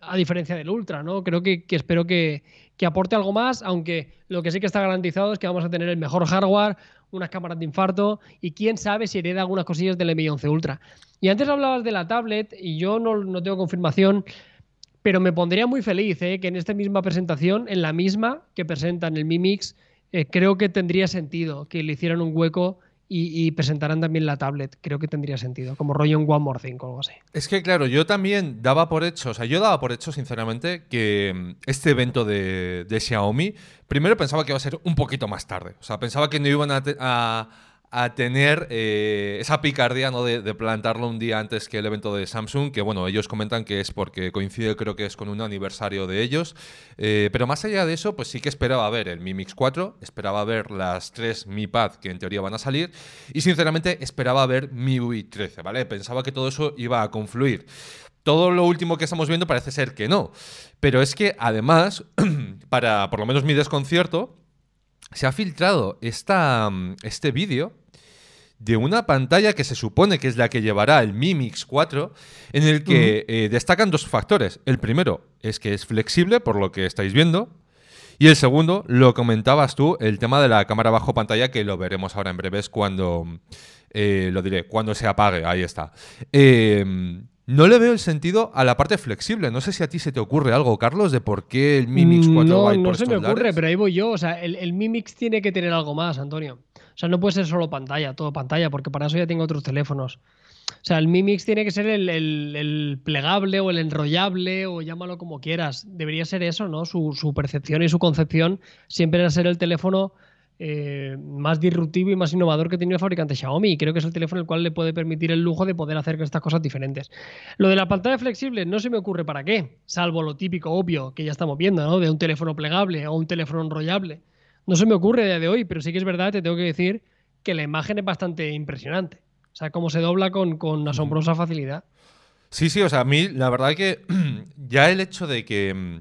B: a diferencia del Ultra, ¿no? Creo que, espero que, aporte algo más, aunque lo que sí que está garantizado es que vamos a tener el mejor hardware, unas cámaras de infarto y quién sabe si hereda algunas cosillas del M11 Ultra. Y antes hablabas de la tablet y yo no, tengo confirmación, pero me pondría muy feliz ¿eh? que en esta misma presentación, en la misma que presentan el Mi Mix, eh, creo que tendría sentido que le hicieran un hueco y, presentarán también la tablet. Creo que tendría sentido, como rollo en One More Thing o algo así.
A: Es que, claro, yo también daba por hecho, o sea, yo daba por hecho, sinceramente, que mm, este evento de, Xiaomi, primero pensaba que iba a ser un poquito más tarde. O sea, pensaba que no iban a, a tener eh, esa picardía ¿no? de, plantarlo un día antes que el evento de Samsung, que bueno, ellos comentan que es porque coincide creo que es con un aniversario de ellos, eh, pero más allá de eso, pues sí que esperaba ver el Mi Mix 4, esperaba ver las tres Mi Pad que en teoría van a salir, y sinceramente esperaba ver Mi UI 13, ¿vale? Pensaba que todo eso iba a confluir. Todo lo último que estamos viendo parece ser que no. Pero es que además, para por lo menos mi desconcierto, se ha filtrado esta, este vídeo de una pantalla que se supone que es la que llevará el Mi Mix 4, en el que eh, destacan dos factores. El primero es que es flexible, por lo que estáis viendo. Y el segundo, lo comentabas tú, el tema de la cámara bajo pantalla, que lo veremos ahora en breves cuando, eh, lo diré, cuando se apague, ahí está. Eh, no le veo el sentido a la parte flexible. No sé si a ti se te ocurre algo, Carlos, de por qué el Mi Mix 4
B: mm, No, no se me ocurre, pero ahí voy yo. O sea, el, el Mi Mix tiene que tener algo más, Antonio. O sea, no puede ser solo pantalla, todo pantalla, porque para eso ya tengo otros teléfonos. O sea, el Mi Mix tiene que ser el, plegable o el enrollable o llámalo como quieras. Debería ser eso, ¿no? Su, su percepción y su concepción siempre era ser el teléfono eh, más disruptivo y más innovador que tiene el fabricante Xiaomi. Y creo que es el teléfono el cual le puede permitir el lujo de poder hacer estas cosas diferentes. Lo de la pantalla flexible no se me ocurre para qué, salvo lo típico, obvio, que ya estamos viendo, ¿no? De un teléfono plegable o un teléfono enrollable. No se me ocurre a día de hoy, pero sí que es verdad, te tengo que decir que la imagen es bastante impresionante. O sea, cómo se dobla con, con asombrosa facilidad.
A: Sí, sí, o sea, a mí la verdad que ya el hecho de que mm,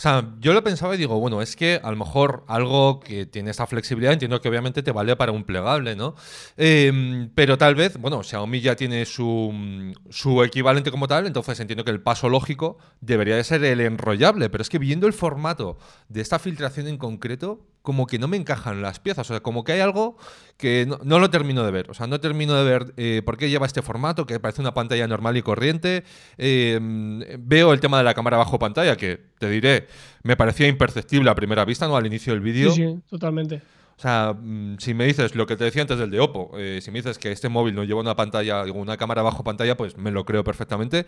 A: o sea, yo lo pensaba y digo, bueno, es que a lo mejor algo que tiene esa flexibilidad, entiendo que obviamente te vale para un plegable, ¿no? Em, pero tal vez, bueno, Xiaomi ya tiene su, su equivalente como tal, entonces entiendo que el paso lógico debería de ser el enrollable, pero es que viendo el formato de esta filtración en concreto, como que no me encajan las piezas. O sea, como que hay algo que no, lo termino de ver. O sea, no termino de ver eh, por qué lleva este formato, que parece una pantalla normal y corriente. Em, veo el tema de la cámara bajo pantalla, que te diré, me parecía imperceptible a primera vista, ¿no? Al inicio del vídeo.
B: Sí, sí, totalmente.
A: O sea, mm, si me dices lo que te decía antes del de Oppo, eh, si me dices que este móvil no lleva una pantalla, una cámara bajo pantalla, pues me lo creo perfectamente.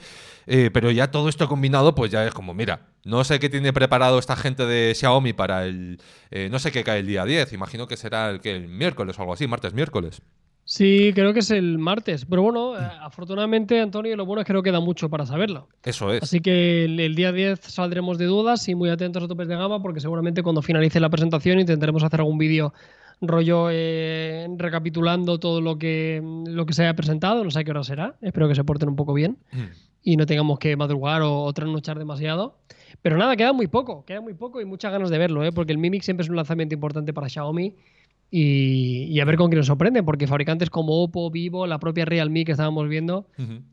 A: Eh, pero ya todo esto combinado, pues ya es como, mira, no sé qué tiene preparado esta gente de Xiaomi para el. Eh, no sé qué cae el día 10, imagino que será el, el miércoles o algo así, martes, miércoles.
B: Sí, creo que es el martes. Pero bueno, eh, afortunadamente, Antonio, lo bueno es que no queda mucho para saberlo.
A: Eso es.
B: Así que el, día 10 saldremos de dudas y muy atentos a topes de gama, porque seguramente cuando finalice la presentación intentaremos hacer algún vídeo rollo eh, recapitulando todo lo que, lo que se haya presentado. No sé a qué hora será. Espero que se porten un poco bien mm. y no tengamos que madrugar o, o trasnochar demasiado. Pero nada, queda muy poco, queda muy poco y muchas ganas de verlo, ¿eh? porque el Mimic siempre es un lanzamiento importante para Xiaomi y, a ver con quién nos sorprende, porque fabricantes como Oppo, Vivo, la propia Realme que estábamos viendo,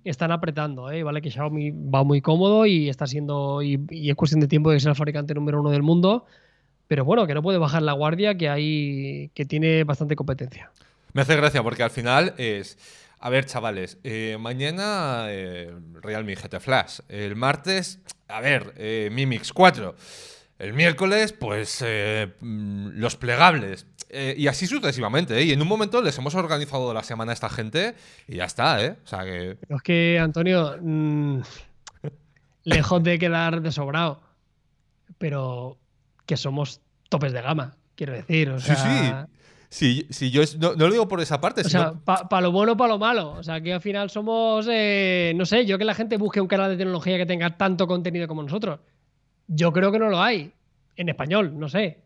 B: están apretando. ¿eh? Vale que Xiaomi va muy cómodo y está siendo y, es cuestión de tiempo de ser el fabricante número uno del mundo. Pero bueno, que no puede bajar la guardia, que hay que tiene bastante competencia.
A: Me hace gracia porque al final es. A ver, chavales, eh, mañana eh, Realme GT Flash. El martes, a ver, eh, Mi Mix 4. El miércoles, pues mm, los plegables. Eh, y así sucesivamente, ¿eh? Y en un momento les hemos organizado la semana a esta gente y ya está, ¿eh? O sea que.
B: Pero es que, Antonio, mm, lejos de quedar desobrado, pero que somos topes de gama, quiero decir. O sea,
A: sí, sí. Sí, yo no, lo digo por esa parte.
B: O sea, para lo bueno, para lo malo. O sea, que al final somos, eh, no sé, yo que la gente busque un canal de tecnología que tenga tanto contenido como nosotros. Yo creo que no lo hay. En español, no sé.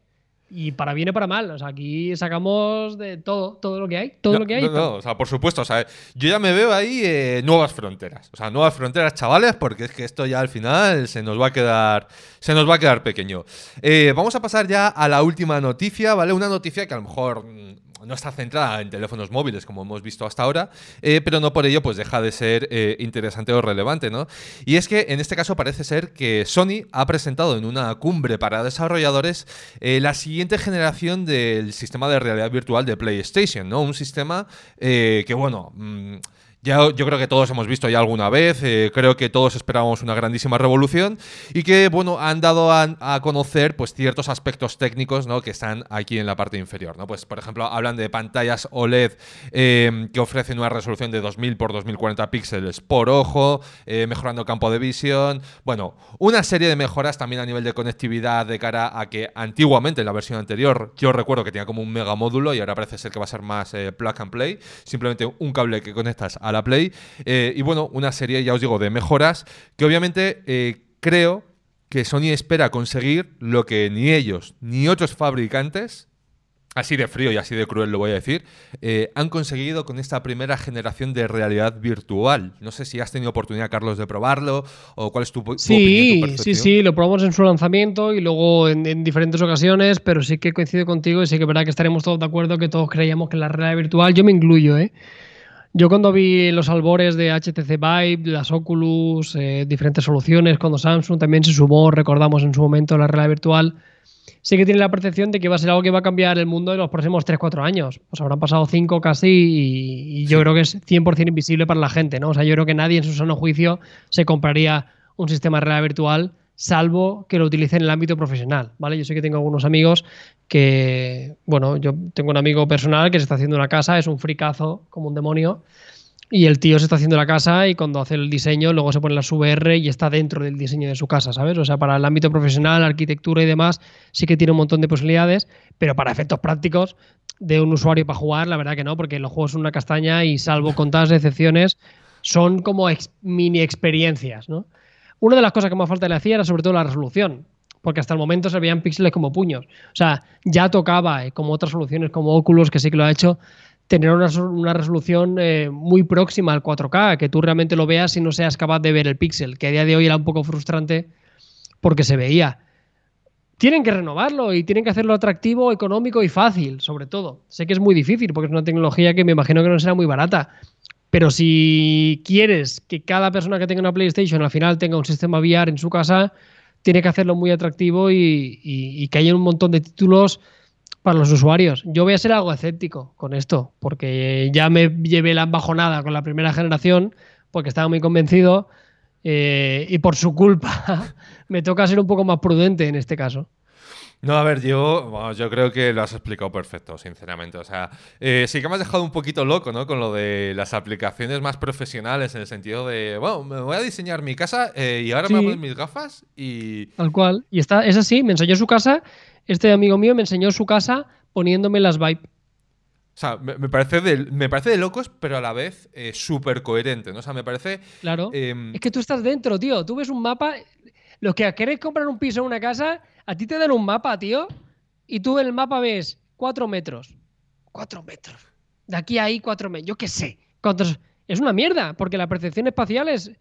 B: Y para bien o para mal. O sea, aquí sacamos de todo, todo lo que hay. Todo lo que hay.
A: No, o sea, por supuesto. O sea, yo ya me veo ahí eh, nuevas fronteras. O sea, nuevas fronteras, chavales, porque es que esto ya al final se nos va a quedar. Se nos va a quedar pequeño. Eh, vamos a pasar ya a la última noticia, ¿vale? Una noticia que a lo mejor mm, no está centrada en teléfonos móviles como hemos visto hasta ahora, eh, pero no por ello pues deja de ser eh, interesante o relevante, ¿no? Y es que en este caso parece ser que Sony ha presentado en una cumbre para desarrolladores eh, la siguiente generación del sistema de realidad virtual de PlayStation, ¿no? Un sistema que, bueno... Mm, ya yo creo que todos hemos visto ya alguna vez, eh, creo que todos esperábamos una grandísima revolución y que, bueno, han dado a, conocer pues ciertos aspectos técnicos, ¿no? Que están aquí en la parte inferior, ¿no? Pues, por ejemplo, hablan de pantallas OLED eh, que ofrecen una resolución de 2000 por 2040 píxeles por ojo, eh, mejorando campo de visión, bueno, una serie de mejoras también a nivel de conectividad de cara a que antiguamente en la versión anterior yo recuerdo que tenía como un mega módulo y ahora parece ser que va a ser más plug and play, simplemente un cable que conectas a la Play. Eh, y bueno, una serie, ya os digo, de mejoras que obviamente eh, creo que Sony espera conseguir lo que ni ellos ni otros fabricantes así de frío y así de cruel lo voy a decir, eh, han conseguido con esta primera generación de realidad virtual. No sé si has tenido oportunidad, Carlos, de probarlo o cuál es tu,
B: sí, opinión. sí, sí, lo probamos en su lanzamiento y luego en, diferentes ocasiones, pero sí que coincido contigo y sí que es verdad que estaremos todos de acuerdo que todos creíamos que la realidad virtual, yo me incluyo, ¿eh? Yo cuando vi los albores de HTC Vive, las Oculus, eh, diferentes soluciones, cuando Samsung también se sumó, recordamos en su momento la realidad virtual, sí que tiene la percepción de que va a ser algo que va a cambiar el mundo en los próximos 3-4 años. Pues habrán pasado 5 casi y, yo creo que es 100% invisible para la gente, ¿no? O sea, yo creo que nadie en su sano juicio se compraría un sistema de realidad virtual salvo que lo utilice en el ámbito profesional, ¿vale? Yo sé que tengo algunos amigos que, bueno, yo tengo un amigo personal que se está haciendo una casa, es un fricazo como un demonio, y el tío se está haciendo la casa y cuando hace el diseño luego se pone la VR y está dentro del diseño de su casa, ¿sabes? O sea, para el ámbito profesional, arquitectura y demás, sí que tiene un montón de posibilidades, pero para efectos prácticos de un usuario para jugar, la verdad que no, porque los juegos son una castaña y salvo contadas excepciones, son como mini experiencias, ¿no? Una de las cosas que más falta le hacía era sobre todo la resolución porque hasta el momento se veían píxeles como puños. O sea, ya tocaba, eh, como otras soluciones como Oculus, que sí que lo ha hecho, tener una, resolución eh, muy próxima al 4K, que tú realmente lo veas y no seas capaz de ver el píxel, que a día de hoy era un poco frustrante porque se veía. Tienen que renovarlo y tienen que hacerlo atractivo, económico y fácil, sobre todo. Sé que es muy difícil porque es una tecnología que me imagino que no será muy barata. Pero si quieres que cada persona que tenga una PlayStation al final tenga un sistema VR en su casa, tiene que hacerlo muy atractivo y, que haya un montón de títulos para los usuarios. Yo voy a ser algo escéptico con esto, porque ya me llevé la bajonada con la primera generación, porque estaba muy convencido eh, y por su culpa me toca ser un poco más prudente en este caso.
A: No, a ver, yo, yo creo que lo has explicado perfecto, sinceramente. O sea, eh, sí que me has dejado un poquito loco, ¿no? Con lo de las aplicaciones más profesionales, en el sentido de, bueno, me voy a diseñar mi casa eh, y ahora me voy mis gafas y.
B: Tal cual. Y está, es así, me enseñó su casa. Este amigo mío me enseñó su casa poniéndome las Vibe.
A: O sea, me, parece de, me parece de locos, pero a la vez eh, súper coherente, ¿no? O sea, me parece.
B: Claro. Em, es que tú estás dentro, tío. Tú ves un mapa. Los que queréis comprar un piso o una casa a ti te dan un mapa, tío, y tú en el mapa ves cuatro metros. Cuatro metros. De aquí a ahí cuatro metros. Yo qué sé. Es una mierda, porque la percepción espacial es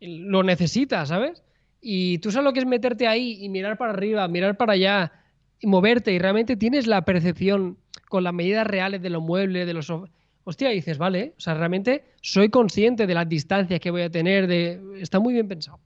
B: lo necesita, ¿sabes? Y tú sabes lo que es meterte ahí y mirar para arriba, mirar para allá, y moverte, y realmente tienes la percepción con las medidas reales de los muebles, de los... Hostia, dices, vale, o sea, realmente soy consciente de las distancias que voy a tener, de... está muy bien pensado.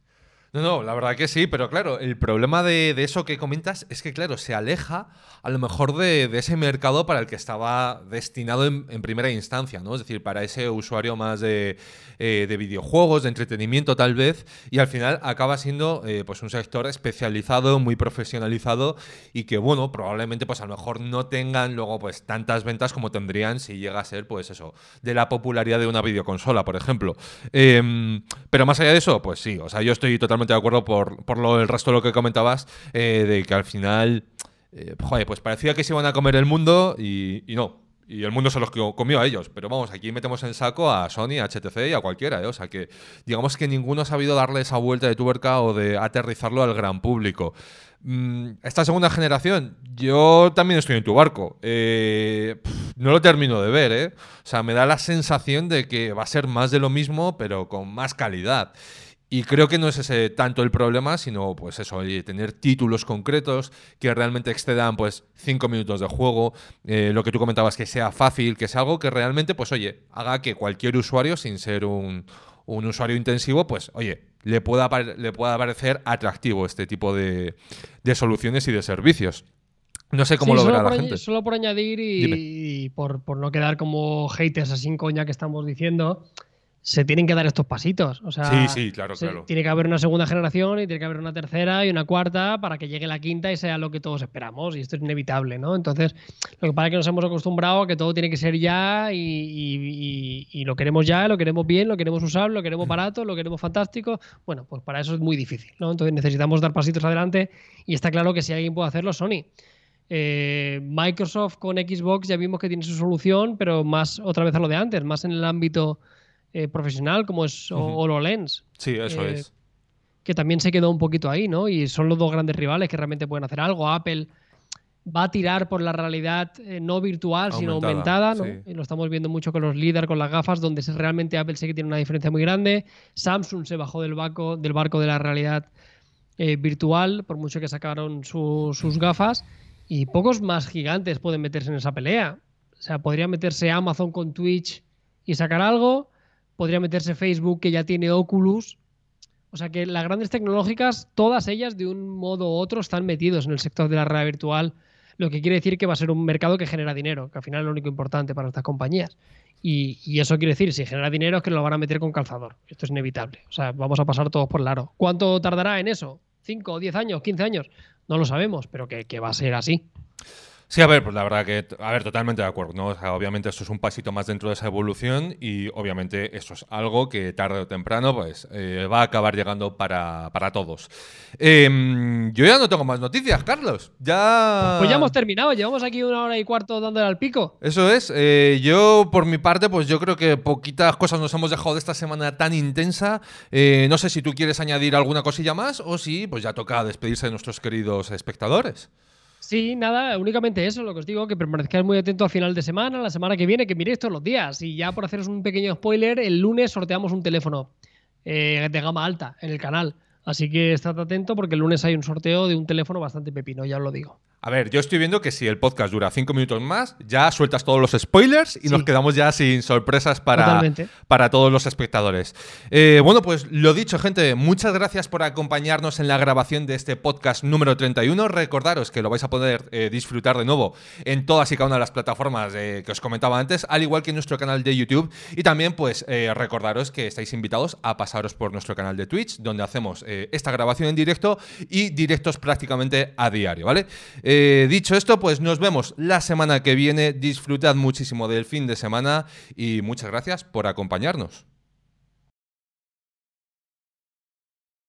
A: No, no, la verdad que sí, pero claro, el problema de, eso que comentas es que, claro, se aleja a lo mejor de, ese mercado para el que estaba destinado en, primera instancia, ¿no? Es decir, para ese usuario más de, eh, videojuegos, de entretenimiento tal vez, y al final acaba siendo eh, pues un sector especializado, muy profesionalizado y que, bueno, probablemente pues a lo mejor no tengan luego pues tantas ventas como tendrían si llega a ser, pues eso, de la popularidad de una videoconsola, por ejemplo. Em, pero más allá de eso, pues sí, o sea, yo estoy totalmente de acuerdo por, por lo, el resto de lo que comentabas, eh, de que al final, eh, joder, pues parecía que se iban a comer el mundo y, no. Y el mundo se los comió a ellos. Pero vamos, aquí metemos en saco a Sony, a HTC y a cualquiera. ¿eh? O sea que digamos que ninguno ha sabido darle esa vuelta de tuerca o de aterrizarlo al gran público. Mm, esta segunda generación, yo también estoy en tu barco. no lo termino de ver, ¿eh? O sea, me da la sensación de que va a ser más de lo mismo, pero con más calidad. Y creo que no es ese tanto el problema, sino pues eso, tener títulos concretos que realmente excedan pues cinco minutos de juego, eh, lo que tú comentabas, que sea fácil, que sea algo que realmente, pues oye, haga que cualquier usuario, sin ser un, usuario intensivo, pues oye, le pueda, le pueda parecer atractivo este tipo de, soluciones y de servicios. No sé cómo lo verá la gente.
B: Solo por añadir y, por, por, no quedar como haters así en coña que estamos diciendo, se tienen que dar estos pasitos. O sea,
A: sí, sí, claro, claro.
B: Tiene que haber una segunda generación y tiene que haber una tercera y una cuarta para que llegue la quinta y sea lo que todos esperamos. Y esto es inevitable, ¿no? Entonces, lo que pasa es que nos hemos acostumbrado a que todo tiene que ser ya y, lo queremos ya, lo queremos bien, lo queremos usar, lo queremos barato, lo queremos fantástico. Bueno, pues para eso es muy difícil, ¿no? Entonces necesitamos dar pasitos adelante y está claro que si alguien puede hacerlo, Sony. Eh, Microsoft con Xbox ya vimos que tiene su solución, pero más otra vez a lo de antes, más en el ámbito eh, profesional como es HoloLens.
A: Sí, eso
B: eh,
A: es.
B: Que también se quedó un poquito ahí, ¿no? Y son los dos grandes rivales que realmente pueden hacer algo. Apple va a tirar por la realidad eh, no virtual, sino aumentada, ¿no? Y lo estamos viendo mucho con los líderes, con las gafas, donde realmente Apple sí que tiene una diferencia muy grande. Samsung se bajó del barco, del barco de la realidad virtual, por mucho que sacaron sus gafas. Y pocos más gigantes pueden meterse en esa pelea. O sea, podría meterse Amazon con Twitch y sacar algo podría meterse Facebook, que ya tiene Oculus. O sea que las grandes tecnológicas, todas ellas de un modo u otro están metidos en el sector de la realidad virtual, lo que quiere decir que va a ser un mercado que genera dinero, que al final es lo único importante para estas compañías. Y, eso quiere decir, si genera dinero es que lo van a meter con calzador. Esto es inevitable. O sea, vamos a pasar todos por el aro. ¿Cuánto tardará en eso? ¿5, 10 años, 15 años? No lo sabemos, pero que va a ser así.
A: Sí, a ver, pues la verdad que, a ver, totalmente de acuerdo, ¿no? obviamente esto es un pasito más dentro de esa evolución y obviamente esto es algo que tarde o temprano pues eh, va a acabar llegando para, todos. Em, yo ya no tengo más noticias, Carlos. Ya...
B: Pues ya hemos terminado, llevamos aquí una hora y cuarto dándole al pico.
A: Eso es. Eh, yo, por mi parte, pues yo creo que poquitas cosas nos hemos dejado de esta semana tan intensa. Eh, no sé si tú quieres añadir alguna cosilla más o si pues ya toca despedirse de nuestros queridos espectadores.
B: Sí, nada, únicamente eso, lo que os digo, que permanezcáis muy atentos al final de semana, la semana que viene, que miréis todos los días. Y ya por haceros un pequeño spoiler, el lunes sorteamos un teléfono eh, de gama alta en el canal. Así que estad atento porque el lunes hay un sorteo de un teléfono bastante pepino, ya os lo digo.
A: A ver, yo estoy viendo que si el podcast dura cinco minutos más, ya sueltas todos los spoilers y nos quedamos ya sin sorpresas para, para todos los espectadores. Eh, bueno, pues lo dicho, gente, muchas gracias por acompañarnos en la grabación de este podcast número 31. Recordaros que lo vais a poder eh, disfrutar de nuevo en todas y cada una de las plataformas eh, que os comentaba antes, al igual que en nuestro canal de YouTube. Y también, pues, recordaros que estáis invitados a pasaros por nuestro canal de Twitch, donde hacemos esta grabación en directo y directos prácticamente a diario, ¿vale? Eh, dicho esto, pues nos vemos la semana que viene. Disfrutad muchísimo del fin de semana y muchas gracias por acompañarnos.